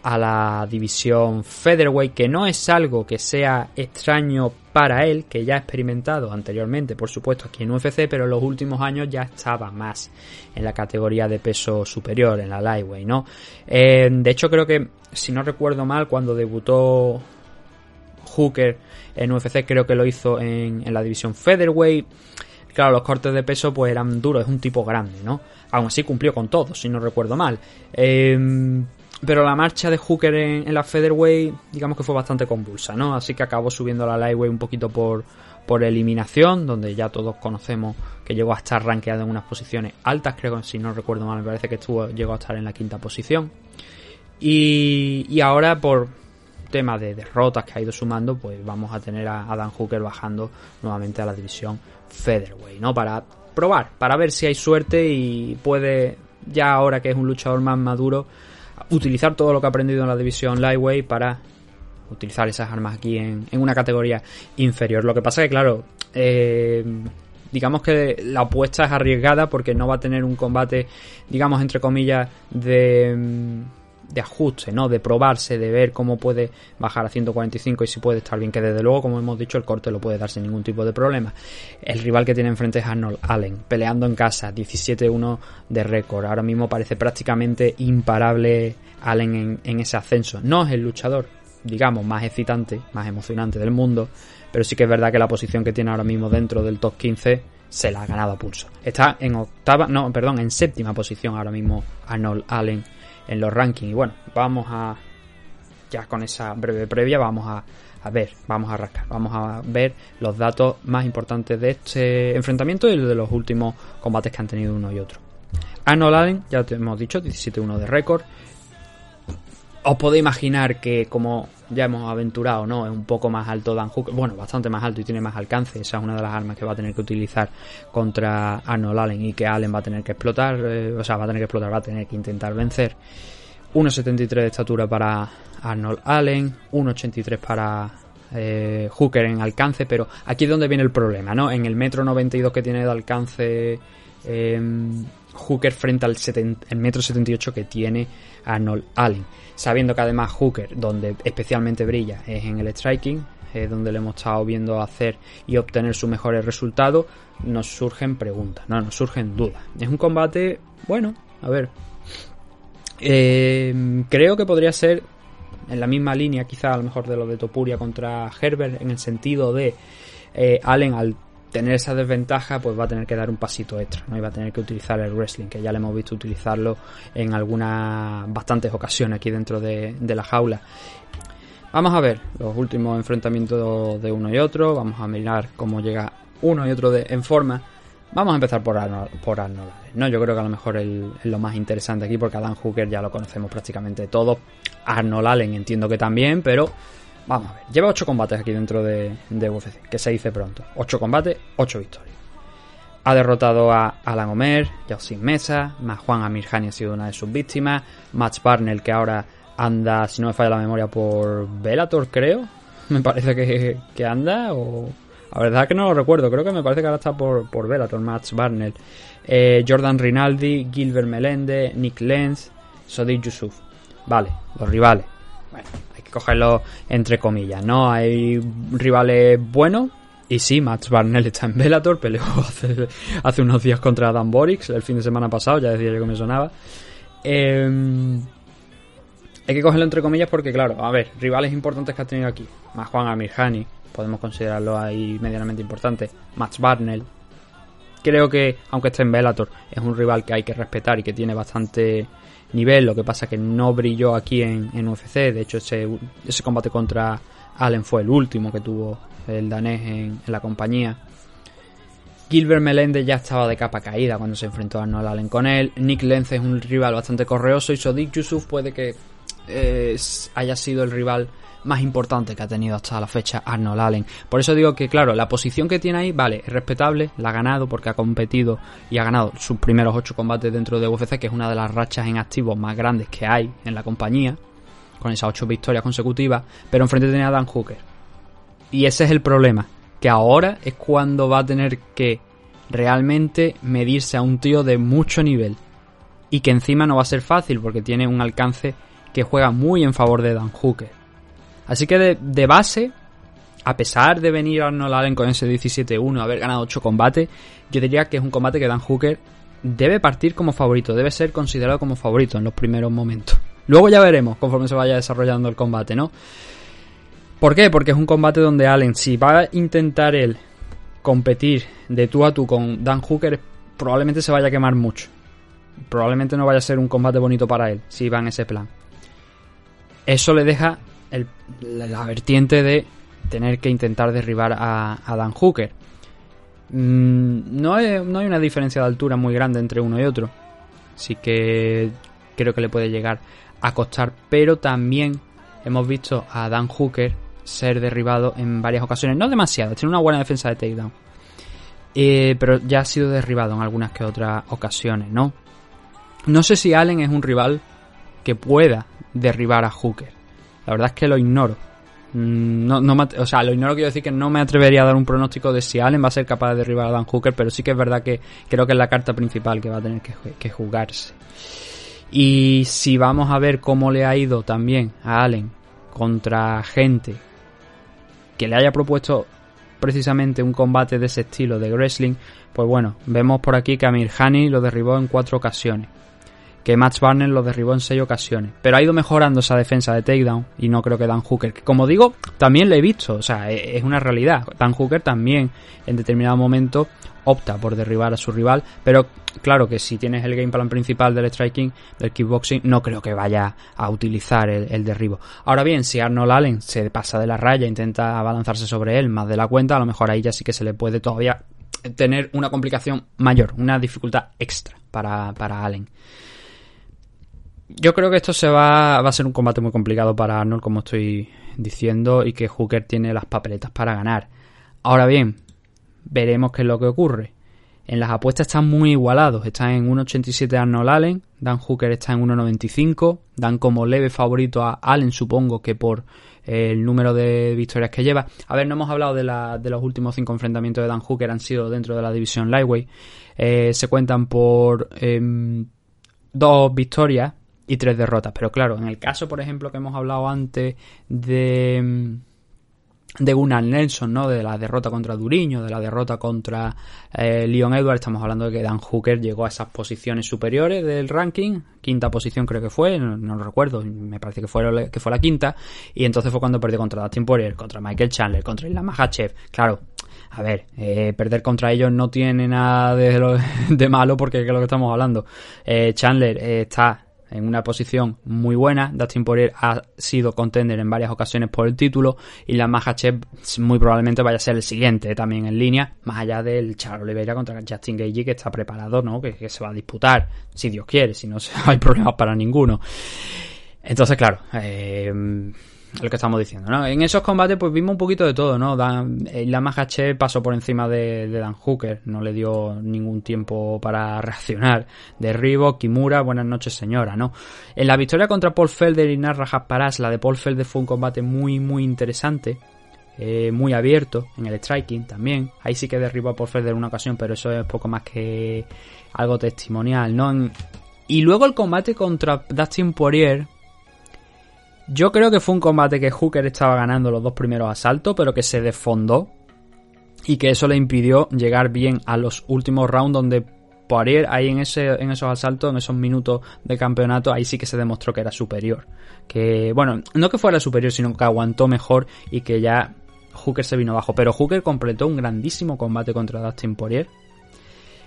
a la división featherweight, que no es algo que sea extraño para él, que ya ha experimentado anteriormente, por supuesto, aquí en UFC, pero en los últimos años ya estaba más en la categoría de peso superior, en la lightweight, ¿no? Eh, de hecho, creo que, si no recuerdo mal, cuando debutó Hooker en UFC, creo que lo hizo en, en la división featherweight. Claro, los cortes de peso pues eran duros, es un tipo grande, ¿no? Aún así cumplió con todo, si no recuerdo mal. Eh, pero la marcha de Hooker en, la Featherweight, digamos que fue bastante convulsa, ¿no? Así que acabó subiendo la Lightweight un poquito por, por eliminación, donde ya todos conocemos que llegó a estar rankeado en unas posiciones altas, creo que si no recuerdo mal, me parece que estuvo, llegó a estar en la quinta posición. Y, y ahora por tema de derrotas que ha ido sumando, pues vamos a tener a, a Dan Hooker bajando nuevamente a la división Featherweight, ¿no? Para probar, para ver si hay suerte y puede, ya ahora que es un luchador más maduro, utilizar todo lo que ha aprendido en la división Lightweight para utilizar esas armas aquí en, en una categoría inferior. Lo que pasa que, claro, eh, digamos que la apuesta es arriesgada porque no va a tener un combate, digamos, entre comillas, de de ajuste, ¿no? De probarse, de ver cómo puede bajar a 145 y si puede estar bien, que desde luego, como hemos dicho, el corte lo puede dar sin ningún tipo de problema. El rival que tiene enfrente es Arnold Allen, peleando en casa, 17-1 de récord. Ahora mismo parece prácticamente imparable Allen en, ese ascenso. No es el luchador, digamos, más excitante, más emocionante del mundo, pero sí que es verdad que la posición que tiene ahora mismo dentro del top 15 se la ha ganado a pulso. Está en octava, no, perdón, en séptima posición ahora mismo Arnold Allen en los rankings. Y bueno, vamos a, ya con esa breve previa, vamos a, a ver, vamos a rascar, vamos a ver los datos más importantes de este enfrentamiento y de los últimos combates que han tenido uno y otro. Arnold Allen, ya te hemos dicho, 17-1 de récord. Os podéis imaginar que, como ya hemos aventurado, ¿no? Es un poco más alto Dan Hooker. Bueno, bastante más alto y tiene más alcance. Esa es una de las armas que va a tener que utilizar contra Arnold Allen y que Allen va a tener que explotar. eh, o sea, va a tener que explotar, va a tener que intentar vencer. 1,73 de estatura para Arnold Allen. 1,83 para eh, Hooker en alcance. Pero aquí es donde viene el problema, ¿no? En el metro 92 que tiene de alcance. eh, Hooker frente al 70 el metro 78 que tiene Arnold Allen. Sabiendo que además Hooker, donde especialmente brilla, es en el striking, es donde le hemos estado viendo hacer y obtener sus mejores resultados, nos surgen preguntas, no, nos surgen dudas. Es un combate, bueno, a ver. Eh, creo que podría ser en la misma línea, quizá a lo mejor de lo de Topuria contra Herbert, en el sentido de eh, Allen al tener esa desventaja, pues va a tener que dar un pasito extra, ¿no? Y va a tener que utilizar el wrestling, que ya le hemos visto utilizarlo en algunas, bastantes ocasiones aquí dentro de, la jaula. Vamos a ver los últimos enfrentamientos de uno y otro, vamos a mirar cómo llega uno y otro de- en forma. Vamos a empezar por Arnold, por Arnold ¿no? Yo creo que a lo mejor es lo más interesante aquí porque a Dan Hooker ya lo conocemos prácticamente todos. Arnold Allen entiendo que también, pero vamos a ver. Lleva 8 combates aquí dentro de, UFC, que se dice pronto. 8 combates, 8 victorias. Ha derrotado a Alan Omer, Sin Mesa, más Juan Amirhani ha sido una de sus víctimas, Max Barnell que ahora anda, si no me falla la memoria, por Bellator creo, me parece que, que anda, o... La verdad que no lo recuerdo, creo que me parece que ahora está por, por Bellator, Max Barnell. Eh, Jordan Rinaldi, Gilbert Melende, Nick Lenz, Sodik Yusuf. Vale, los rivales. Bueno, hay que cogerlo entre comillas, ¿no? Hay rivales buenos. Y sí, Max Barnell está en Bellator, peleó hace, unos días contra Dan Borix el fin de semana pasado, ya decía yo que me sonaba. Eh, hay que cogerlo entre comillas porque, claro, a ver, rivales importantes que ha tenido aquí. Más Juan Amirhani, podemos considerarlo ahí medianamente importante. Max Barnell. Creo que, aunque esté en Bellator, es un rival que hay que respetar y que tiene bastante nivel. Lo que pasa que no brilló aquí en, en UFC. De hecho, ese, ese combate contra Allen fue el último que tuvo el danés en, la compañía. Gilbert Melende ya estaba de capa caída cuando se enfrentó a Arnold Allen con él. Nick Lenz es un rival bastante correoso y Sodik Yusuf puede que eh, haya sido el rival más importante que ha tenido hasta la fecha Arnold Allen. Por eso digo que, claro, la posición que tiene ahí, vale, es respetable, la ha ganado porque ha competido y ha ganado sus primeros ocho combates dentro de UFC, que es una de las rachas en activo más grandes que hay en la compañía, con esas ocho victorias consecutivas, pero enfrente tenía a Dan Hooker. Y ese es el problema, que ahora es cuando va a tener que realmente medirse a un tío de mucho nivel. Y que encima no va a ser fácil porque tiene un alcance que juega muy en favor de Dan Hooker. Así que de, base, a pesar de venir Arnold Allen con ese 17-1, haber ganado 8 combates, yo diría que es un combate que Dan Hooker debe partir como favorito, debe ser considerado como favorito en los primeros momentos. Luego ya veremos conforme se vaya desarrollando el combate, ¿no? ¿Por qué? Porque es un combate donde Allen, si va a intentar él competir de tú a tú con Dan Hooker, probablemente se vaya a quemar mucho. Probablemente no vaya a ser un combate bonito para él, si va en ese plan. Eso le deja la vertiente de tener que intentar derribar a, a Dan Hooker. Mm, no, hay, no hay una diferencia de altura muy grande entre uno y otro. Así que creo que le puede llegar a costar. Pero también hemos visto a Dan Hooker ser derribado en varias ocasiones. No demasiado, tiene una buena defensa de takedown. Eh, pero ya ha sido derribado en algunas que otras ocasiones, ¿no? No sé si Allen es un rival que pueda derribar a Hooker. La verdad es que lo ignoro. Mm, No, me o sea, lo ignoro quiero decir que no me atrevería a dar un pronóstico de si Allen va a ser capaz de derribar a Dan Hooker, pero sí que es verdad que creo que es la carta principal que va a tener que, que jugarse. Y si vamos a ver cómo le ha ido también a Allen contra gente que le haya propuesto precisamente un combate de ese estilo de wrestling, pues bueno, vemos por aquí que Amir Hani lo derribó en cuatro ocasiones. Que Max Barner lo derribó en seis ocasiones. Pero ha ido mejorando esa defensa de takedown. Y no creo que Dan Hooker, que como digo, también lo he visto. O sea, e- es una realidad. Dan Hooker también en determinado momento opta por derribar a su rival. Pero claro que si tienes el game plan principal del striking, del kickboxing, no creo que vaya a utilizar el, el derribo. Ahora bien, si Arnold Allen se pasa de la raya, intenta abalanzarse sobre él más de la cuenta, a lo mejor ahí ya sí que se le puede todavía tener una complicación mayor, una dificultad extra para, para Allen. Yo creo que esto se va, va a ser un combate muy complicado para Arnold, como estoy diciendo, y que Hooker tiene las papeletas para ganar. Ahora bien, veremos qué es lo que ocurre. En las apuestas están muy igualados. Están en 1.87 Arnold Allen, Dan Hooker está en 1.95. Dan como leve favorito a Allen, supongo que por eh, el número de victorias que lleva. A ver, no hemos hablado de, la- de los últimos cinco enfrentamientos de Dan Hooker, han sido dentro de la división Lightweight. Eh, se cuentan por em, dos victorias y tres derrotas. Pero claro, en el caso, por ejemplo, que hemos hablado antes de, em, de Gunnar Nelson, ¿no? De la derrota contra Duriño, de la derrota contra eh, Leon Edwards, estamos hablando de que Dan Hooker llegó a esas posiciones superiores del ranking, quinta posición creo que fue, no, lo recuerdo, me parece que fue, que fue la quinta, y entonces fue cuando perdió contra Dustin Poirier, contra Michael Chandler, contra Islam Makhachev, claro, a ver, eh, perder contra ellos no tiene nada de, de malo porque es lo que estamos hablando. Eh, Chandler eh, está en una posición muy buena. Dustin Poirier ha sido contender en varias ocasiones por el título y la Makhachev muy probablemente vaya a ser el siguiente también en línea, más allá del Charles Oliveira contra Justin Gage que está preparado, ¿no? Que, que se va a disputar, si Dios quiere, si no hay problemas para ninguno. Entonces, claro, eh, lo que estamos diciendo, ¿no? En esos combates, pues vimos un poquito de todo, ¿no? Dan, eh, la Mahache pasó por encima de, Dan Hooker, no le dio ningún tiempo para reaccionar. Derribo, Kimura, buenas noches, señora, ¿no? En la victoria contra Paul Felder y Narra Paras, la de Paul Felder fue un combate muy, muy interesante. eh, muy abierto en el striking también. Ahí sí que derribó a Paul Felder en una ocasión, pero eso es poco más que algo testimonial, ¿no? Y luego el combate contra Dustin Poirier, yo creo que fue un combate que Hooker estaba ganando los dos primeros asaltos, pero que se desfondó. Y que eso le impidió llegar bien a los últimos rounds donde Poirier ahí en, ese, en esos asaltos, en esos minutos de campeonato, ahí sí que se demostró que era superior. Que, bueno, no que fuera superior, sino que aguantó mejor y que ya Hooker se vino abajo. Pero Hooker completó un grandísimo combate contra Dustin Poirier.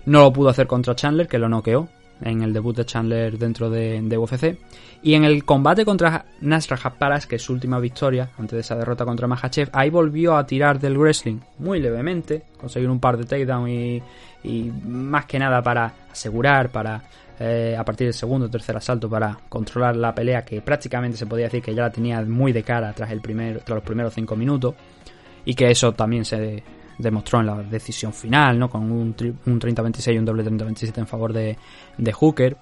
No lo pudo hacer contra Chandler, que lo noqueó en el debut de Chandler dentro de, UFC. Y en el combate contra Nasra Paras, que es su última victoria antes de esa derrota contra Mahachev, ahí volvió a tirar del wrestling muy levemente, conseguir un par de takedown y, más que nada para asegurar, para eh, a partir del segundo o tercer asalto para controlar la pelea que prácticamente se podía decir que ya la tenía muy de cara tras, el primer, tras los primeros cinco minutos y que eso también se demostró en la decisión final, ¿no? Con un, un 30-26 y un doble 30-27 en favor de, de Hooker.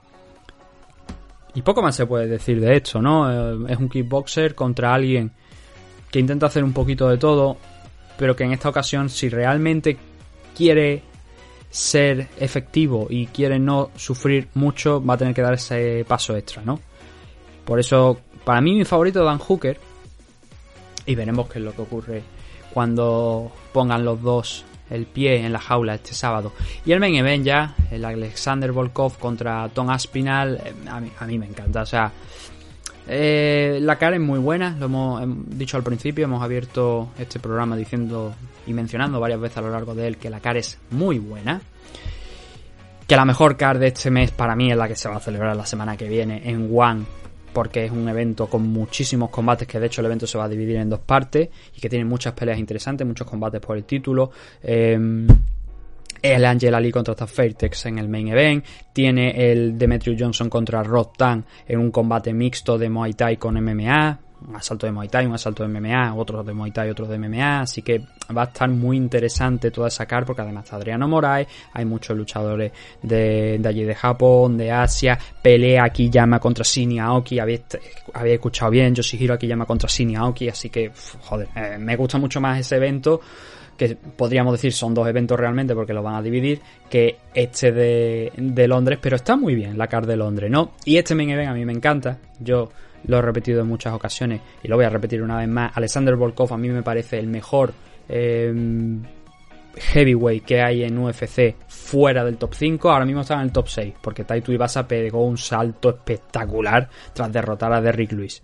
Y poco más se puede decir de esto, ¿no? Eh, es un kickboxer contra alguien que intenta hacer un poquito de todo, pero que en esta ocasión, si realmente quiere ser efectivo y quiere no sufrir mucho, va a tener que dar ese paso extra, ¿no? Por eso, para mí mi favorito es Dan Hooker. Y veremos qué es lo que ocurre cuando pongan los dos el pie en la jaula este sábado. Y el main event ya, el Alexander Volkov contra Tom Aspinal, eh, a mí, a mí me encanta. O sea, eh, la cara es muy buena, lo hemos hem- dicho al principio, hemos abierto este programa diciendo y mencionando varias veces a lo largo de él que la cara es muy buena. Que la mejor card de este mes para mí es la que se va a celebrar la semana que viene en One, porque es un evento con muchísimos combates, que de hecho el evento se va a dividir en dos partes y que tiene muchas peleas interesantes, muchos combates por el título. Eh, el Angel Ali contra Fairtex en el main event. Tiene el Demetrius Johnson contra Rod Tan en un combate mixto de Muay Thai con MMA. Un asalto de Muay Thai, un asalto de MMA, otro de Muay Thai, otro de MMA. Así que va a estar muy interesante toda esa car porque además está Adriano Moraes. Hay muchos luchadores de, de allí de Japón, de Asia. Pelea Akiyama contra Shin Aoki. Habéis, escuchado bien. Yoshihiro Akiyama contra Shin Aoki. Así que, joder, eh, me gusta mucho más ese evento que podríamos decir son dos eventos realmente porque lo van a dividir, que este de, de Londres, pero está muy bien la CAR de Londres, ¿no? Y este main event a mí me encanta, yo lo he repetido en muchas ocasiones y lo voy a repetir una vez más. Alexander Volkov a mí me parece el mejor eh, heavyweight que hay en UFC fuera del top 5. Ahora mismo está en el top 6 porque Taito Ibasa pegó un salto espectacular tras derrotar a Derrick Lewis.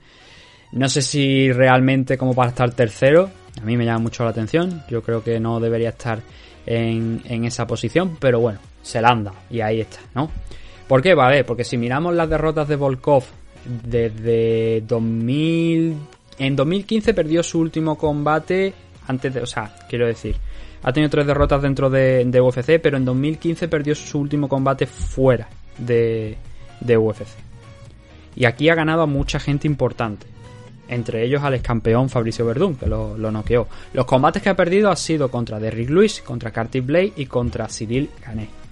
No sé si realmente como para estar tercero, a mí me llama mucho la atención. Yo creo que no debería estar en, en esa posición, pero bueno, se la han dado y ahí está, ¿no? ¿Por qué? Vale, porque si miramos las derrotas de Volkov desde 2000... En 2015 perdió su último combate antes de... O sea, quiero decir, ha tenido tres derrotas dentro de, UFC, pero en 2015 perdió su último combate fuera de, de UFC. Y aquí ha ganado a mucha gente importante. Entre ellos al ex campeón Fabricio Verdún, que lo, lo noqueó. Los combates que ha perdido han sido contra Derrick Lewis, contra Curtis Blade y contra Cyril Gané.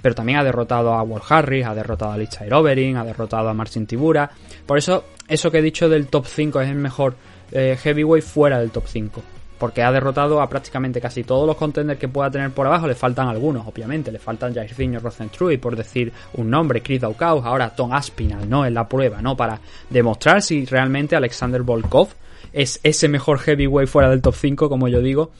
Pero también ha derrotado a Walt Harris, ha derrotado a Lichair Overing, ha derrotado a Marcin Tibura. Por eso, eso que he dicho del top 5 es el mejor eh, heavyweight fuera del top 5 porque ha derrotado a prácticamente casi todos los contenders que pueda tener por abajo. Le faltan algunos, obviamente. Le faltan Jairzinho Rosenstruy, por decir un nombre, Chris Daukaus, ahora Tom Aspinall, ¿no? En la prueba, ¿no? Para demostrar si realmente Alexander Volkov es ese mejor heavyweight fuera del top 5, como yo digo,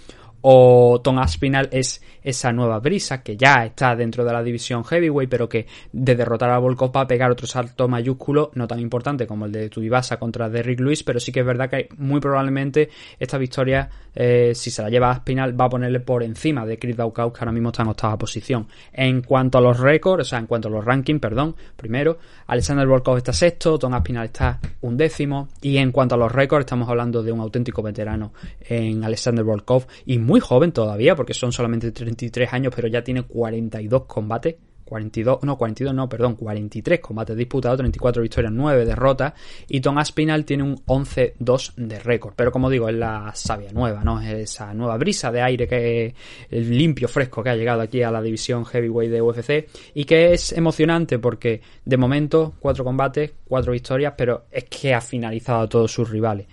o Tom Aspinall es esa nueva brisa que ya está dentro de la división heavyweight, pero que de derrotar a Volkov va a pegar otro salto mayúsculo, no tan importante como el de Tuivasa contra Derrick Lewis, pero sí que es verdad que muy probablemente esta victoria, eh, si se la lleva a Aspinall, va a ponerle por encima de Chris Daukaus, que ahora mismo está en octava posición. En cuanto a los récords, o sea, en cuanto a los rankings, perdón, primero, Alexander Volkov está sexto, Tom Aspinall está un décimo, y en cuanto a los récords, estamos hablando de un auténtico veterano en Alexander Volkov, y muy joven todavía, porque son solamente 33 años, pero ya tiene 42 combates. 42, no, 42 no, perdón, 43 combates disputados, 34 victorias, 9 derrotas. Y Tom Aspinall tiene un 11-2 de récord. Pero como digo, es la savia nueva, ¿no? Es esa nueva brisa de aire que el limpio, fresco que ha llegado aquí a la división heavyweight de UFC. Y que es emocionante porque de momento, 4 combates, 4 victorias, pero es que ha finalizado a todos sus rivales.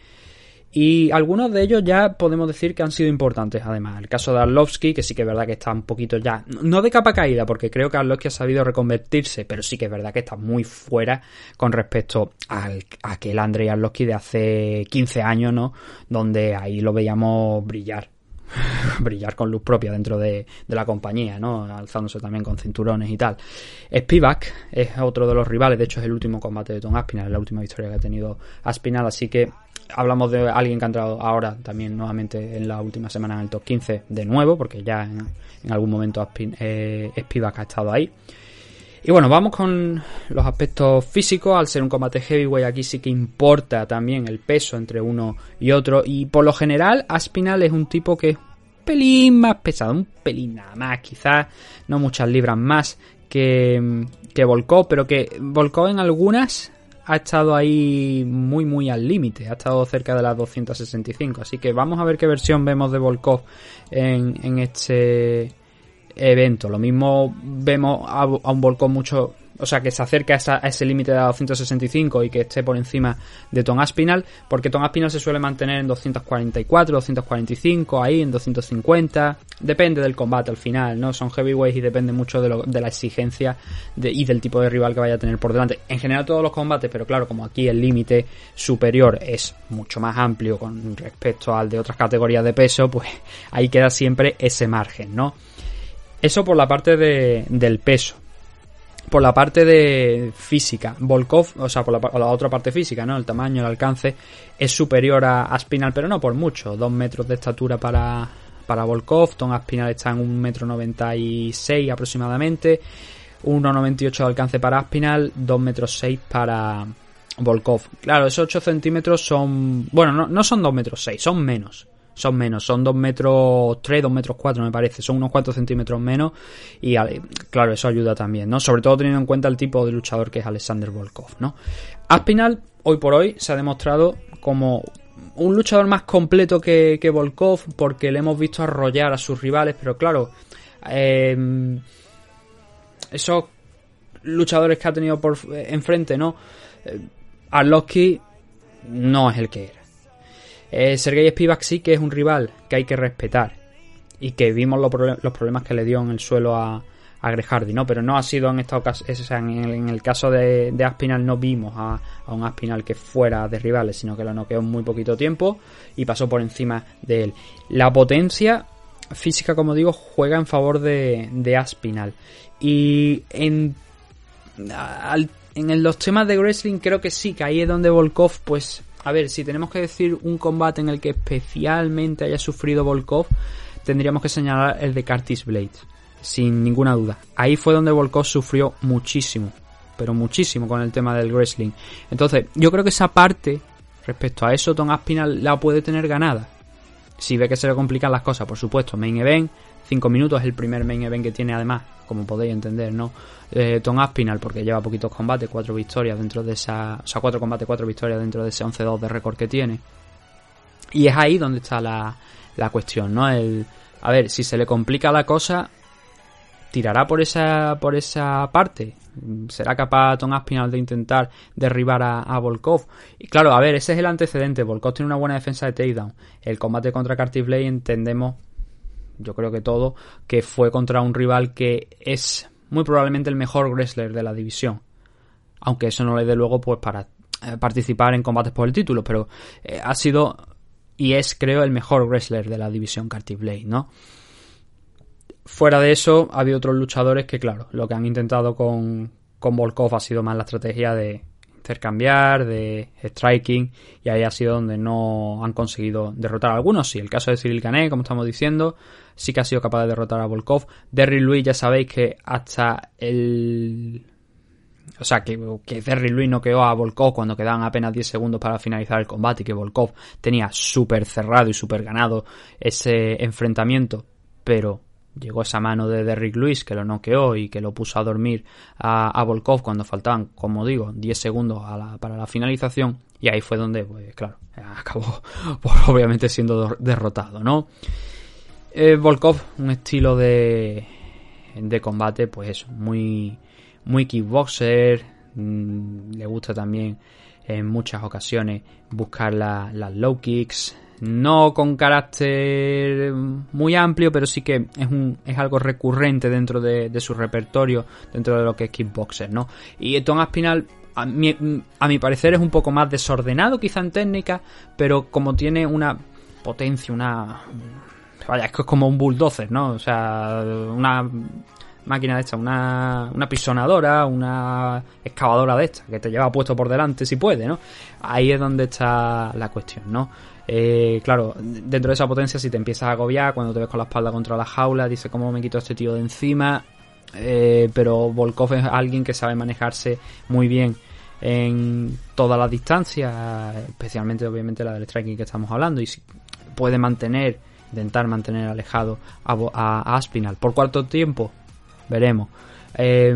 Y algunos de ellos ya podemos decir que han sido importantes, además. El caso de Arlovsky, que sí que es verdad que está un poquito ya, no de capa caída, porque creo que Arlovsky ha sabido reconvertirse, pero sí que es verdad que está muy fuera con respecto al, aquel Andrei Arlovsky de hace 15 años, ¿no? Donde ahí lo veíamos brillar. brillar con luz propia dentro de, la compañía, ¿no? Alzándose también con cinturones y tal. Spivak es otro de los rivales, de hecho es el último combate de Tom Aspinall, es la última victoria que ha tenido Aspinall, así que hablamos de alguien que ha entrado ahora también nuevamente en la última semana en el top 15 de nuevo, porque ya en, en algún momento Aspin, eh, Spivak ha estado ahí. Y bueno, vamos con los aspectos físicos. Al ser un combate heavyweight, aquí sí que importa también el peso entre uno y otro. Y por lo general, Aspinal es un tipo que es un pelín más pesado, un pelín nada más, quizás no muchas libras más que, que Volkov, pero que Volkov en algunas ha estado ahí muy muy al límite, ha estado cerca de las 265, así que vamos a ver qué versión vemos de Volkov en, en este evento. Lo mismo vemos a, un Volkov mucho, o sea, que se acerca a, ese límite de 265 y que esté por encima de Tom Aspinal, porque Tom Aspinal se suele mantener en 244, 245, ahí en 250, depende del combate al final, ¿no? Son heavyweights y depende mucho de, lo, de la exigencia y del tipo de rival que vaya a tener por delante. En general todos los combates, pero claro, como aquí el límite superior es mucho más amplio con respecto al de otras categorías de peso, pues ahí queda siempre ese margen, ¿no? Eso por la parte de, del peso. Por la parte de física, Volkov, o sea, por la, por la, otra parte física, ¿no? El tamaño, el alcance, es superior a Aspinal, pero no por mucho. Dos metros de estatura para, para Volkov, Tom Aspinal está en un metro noventa y seis aproximadamente. 1,98 de alcance para Aspinal, 2 metros 6 para Volkov. Claro, esos 8 centímetros son... Bueno, no, no son 2 metros 6, son menos son menos, son 2 metros 3, 2 metros 4 me parece, son unos 4 centímetros menos y claro, eso ayuda también, ¿no? Sobre todo teniendo en cuenta el tipo de luchador que es Alexander Volkov, ¿no? Aspinal, hoy por hoy, se ha demostrado como un luchador más completo que, que Volkov porque le hemos visto arrollar a sus rivales, pero claro, eh, esos luchadores que ha tenido por enfrente, ¿no? Eh, Arlovsky no es el que era. Eh, Sergei Spivak sí que es un rival que hay que respetar. y que vimos los, proble- los problemas que le dio en el suelo a, a ¿no? Pero no ha sido en esta ocasión, en el, caso de, Aspinal no vimos a, un Aspinal que fuera de rivales, sino que lo noqueó en muy poquito tiempo y pasó por encima de él. La potencia física, como digo, juega en favor de, Aspinal. Y en, en los temas de wrestling creo que sí, que ahí es donde Volkov, pues, a ver, si tenemos que decir un combate en el que especialmente haya sufrido Volkov, tendríamos que señalar el de Curtis Blades, sin ninguna duda. Ahí fue donde Volkov sufrió muchísimo, pero muchísimo con el tema del wrestling. Entonces, yo creo que esa parte, respecto a eso, Tom Aspinall la puede tener ganada. Si ve que se le complican las cosas, por supuesto, main event, 5 minutos el primer main event que tiene además, como podéis entender, ¿no? Eh, Tom Aspinall, porque lleva poquitos combates, 4 victorias dentro de esa... O sea, 4 combates, 4 victorias dentro de ese 11-2 de récord que tiene. Y es ahí donde está la, la cuestión, ¿no? El, a ver, si se le complica la cosa, tirará por esa, por esa parte. ¿Será capaz Tom Aspinall de intentar derribar a, a Volkov? Y claro, a ver, ese es el antecedente. Volkov tiene una buena defensa de takedown. El combate contra Curtis Blade entendemos, yo creo que todo, que fue contra un rival que es muy probablemente el mejor wrestler de la división. Aunque eso no le dé luego pues para eh, participar en combates por el título, pero eh, ha sido y es creo el mejor wrestler de la división Curtis Blade, ¿no? Fuera de eso, ha habido otros luchadores que, claro, lo que han intentado con, con Volkov ha sido más la estrategia de intercambiar, de striking, y ahí ha sido donde no han conseguido derrotar a algunos. Sí, el caso de Cyril Canet, como estamos diciendo, sí que ha sido capaz de derrotar a Volkov. Derry Louis, ya sabéis que hasta el. O sea, que, que Derry Louis noqueó a Volkov cuando quedaban apenas 10 segundos para finalizar el combate y que Volkov tenía súper cerrado y súper ganado ese enfrentamiento, pero llegó esa mano de Derrick Lewis que lo noqueó y que lo puso a dormir a, Volkov cuando faltaban, como digo, 10 segundos para la finalización y ahí fue donde, pues claro, acabó obviamente siendo do- derrotado, ¿no? Eh, Volkov, un estilo de, de combate, pues muy, muy kickboxer, mm, le gusta también en muchas ocasiones buscar la- las low kicks, no con carácter muy amplio, pero sí que es, un, es algo recurrente dentro de, su repertorio, dentro de lo que es kickboxer, ¿no? Y Tom Aspinall, a mi, a mi parecer, es un poco más desordenado quizá en técnica, pero como tiene una potencia, una... Vaya, es que es como un bulldozer, ¿no? O sea, una máquina de esta, una, una pisonadora, una excavadora de esta, que te lleva puesto por delante si puede, ¿no? Ahí es donde está la cuestión, ¿no? Eh, claro, dentro de esa potencia, si te empiezas a agobiar, cuando te ves con la espalda contra la jaula, dices, ¿cómo me quito a este tío de encima? Eh, pero Volkov es alguien que sabe manejarse muy bien en todas las distancias, especialmente obviamente la del striking que estamos hablando, y si puede mantener, intentar mantener alejado a, Aspinal. ¿Por cuánto tiempo? Veremos. Eh,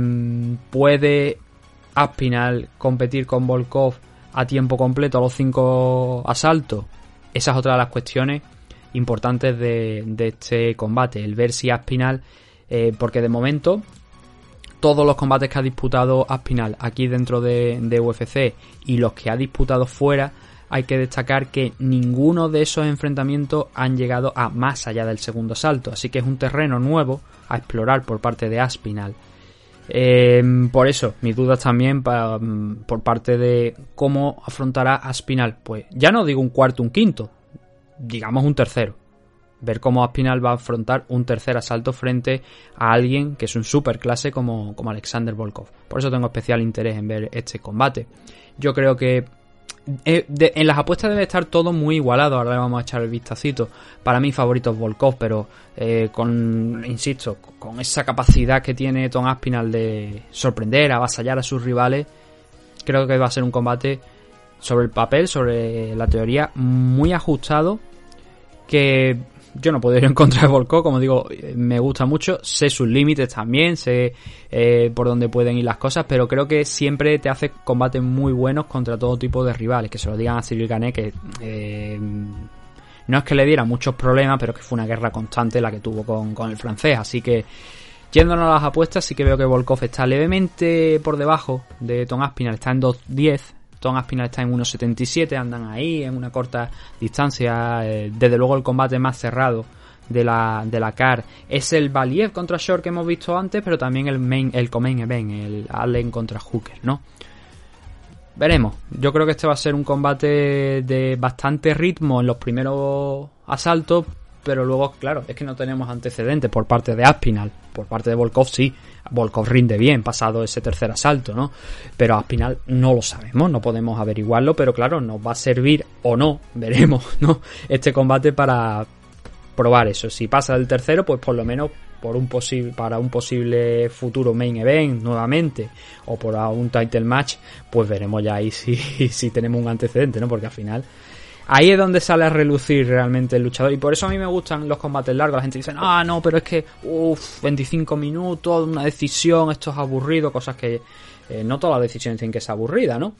¿Puede Aspinal competir con Volkov a tiempo completo a los cinco asaltos? Esa es otra de las cuestiones importantes de, este combate. El ver si Aspinal, eh, porque de momento todos los combates que ha disputado Aspinal aquí dentro de, de UFC y los que ha disputado fuera, hay que destacar que ninguno de esos enfrentamientos han llegado a más allá del segundo salto, así que es un terreno nuevo a explorar por parte de Aspinal. Eh, por eso, mis dudas también mm, por parte de cómo afrontará Aspinal. Pues ya no digo un cuarto, un quinto, digamos un tercero. Ver cómo Aspinal va a afrontar un tercer asalto frente a alguien que es un super clase como, como Alexander Volkov. Por eso tengo especial interés en ver este combate. Yo creo que eh, en las apuestas debe estar todo muy igualado. Ahora le vamos a echar el vistacito. Para mí favorito es Volkov, pero eh, con, insisto, con esa capacidad que tiene Tom Aspinal de sorprender, avasallar a sus rivales, creo que va a ser un combate sobre el papel, sobre la teoría, muy ajustado. Que yo no puedo ir en contra de Volkov, como digo, me gusta mucho, sé sus límites también, sé eh, por dónde pueden ir las cosas, pero creo que siempre te hace combates muy buenos contra todo tipo de rivales, que se lo digan a Cyril Gané, que eh, no es que le diera muchos problemas, pero que fue una guerra constante la que tuvo con, con el francés, así que yéndonos a las apuestas, sí que veo que Volkov está levemente por debajo de Tom Aspinall, está en 2.10, Tom Aspinall está en 1.77, andan ahí en una corta distancia. eh, desde luego el combate más cerrado de la, de la CAR es el Valiev contra Short que hemos visto antes, pero también el main, el Comain Event, el Allen contra Hooker, ¿no? Veremos. Yo creo que este va a ser un combate de bastante ritmo en los primeros asaltos, pero luego, claro, es que no tenemos antecedentes por parte de Aspinal. Por parte de Volkov sí. Volkov rinde bien pasado ese tercer asalto, ¿no? Pero Aspinal no lo sabemos, no podemos averiguarlo, pero claro, nos va a servir o no, veremos, ¿no? Este combate para probar eso. Si pasa el tercero, pues por lo menos por un posible para un posible futuro main event nuevamente o por un title match, pues veremos ya ahí si, si tenemos un antecedente, ¿no? Porque al final ahí es donde sale a relucir realmente el luchador. Y por eso a mí me gustan los combates largos. La gente dice, ah, no, pero es que, uff, 25 minutos, una decisión, esto es aburrido, cosas que eh, no todas las decisiones tienen que ser aburridas, ¿no?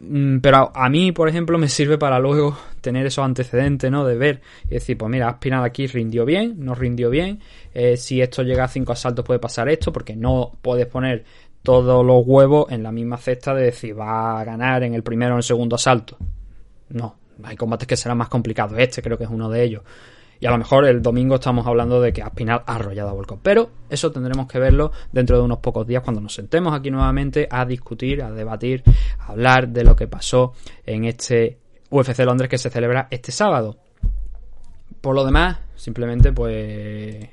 Mm, Pero a, mí, por ejemplo, me sirve para luego tener esos antecedentes, ¿no? De ver y decir, pues mira, Aspinal aquí rindió bien, no rindió bien. eh, si esto llega a cinco asaltos puede pasar esto, porque no puedes poner todos los huevos en la misma cesta de decir va a ganar en el primero o en el segundo asalto. No, hay combates que serán más complicados. Este creo que es uno de ellos. Y a lo mejor el domingo estamos hablando de que Aspinal ha arrollado a Volkov. Pero eso tendremos que verlo dentro de unos pocos días cuando nos sentemos aquí nuevamente a discutir, a debatir, a hablar de lo que pasó en este UFC Londres que se celebra este sábado. Por lo demás, simplemente pues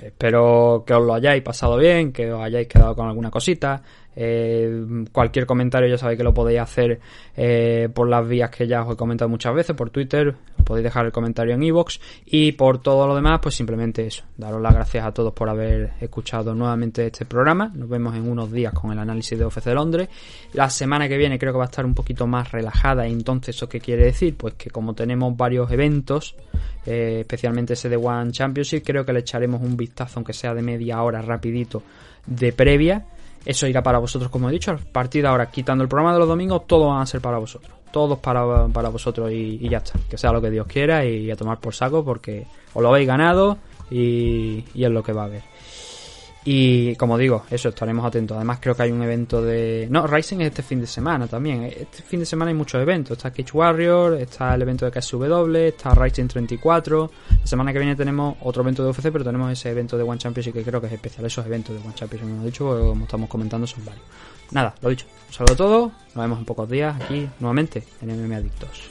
espero que os lo hayáis pasado bien, que os hayáis quedado con alguna cosita. Eh, cualquier comentario ya sabéis que lo podéis hacer eh, por las vías que ya os he comentado muchas veces, por Twitter, podéis dejar el comentario en iVoox y por todo lo demás, pues simplemente eso, daros las gracias a todos por haber escuchado nuevamente este programa. Nos vemos en unos días con el análisis de UFC de Londres. La semana que viene creo que va a estar un poquito más relajada, entonces ¿eso qué quiere decir? Pues que como tenemos varios eventos, eh, especialmente ese de One Championship, creo que le echaremos un vistazo, aunque sea de media hora rapidito, de previa. Eso irá para vosotros, como he dicho, a partir de ahora, quitando el programa de los domingos, todos van a ser para vosotros. Todos para, para vosotros y, ya está. Que sea lo que Dios quiera y a tomar por saco porque os lo habéis ganado y, y es lo que va a haber. Y como digo, eso, estaremos atentos. Además creo que hay un evento de... No, Rising es este fin de semana también. Este fin de semana hay muchos eventos. Está Cage Warrior, está el evento de KSW, está Rising 34. La semana que viene tenemos otro evento de UFC, pero tenemos ese evento de One Championship que creo que es especial. Esos eventos de One Championship, como dicho, como estamos comentando, son varios. Nada, lo dicho. Un saludo a todos. Nos vemos en pocos días aquí nuevamente en MMA Adictos.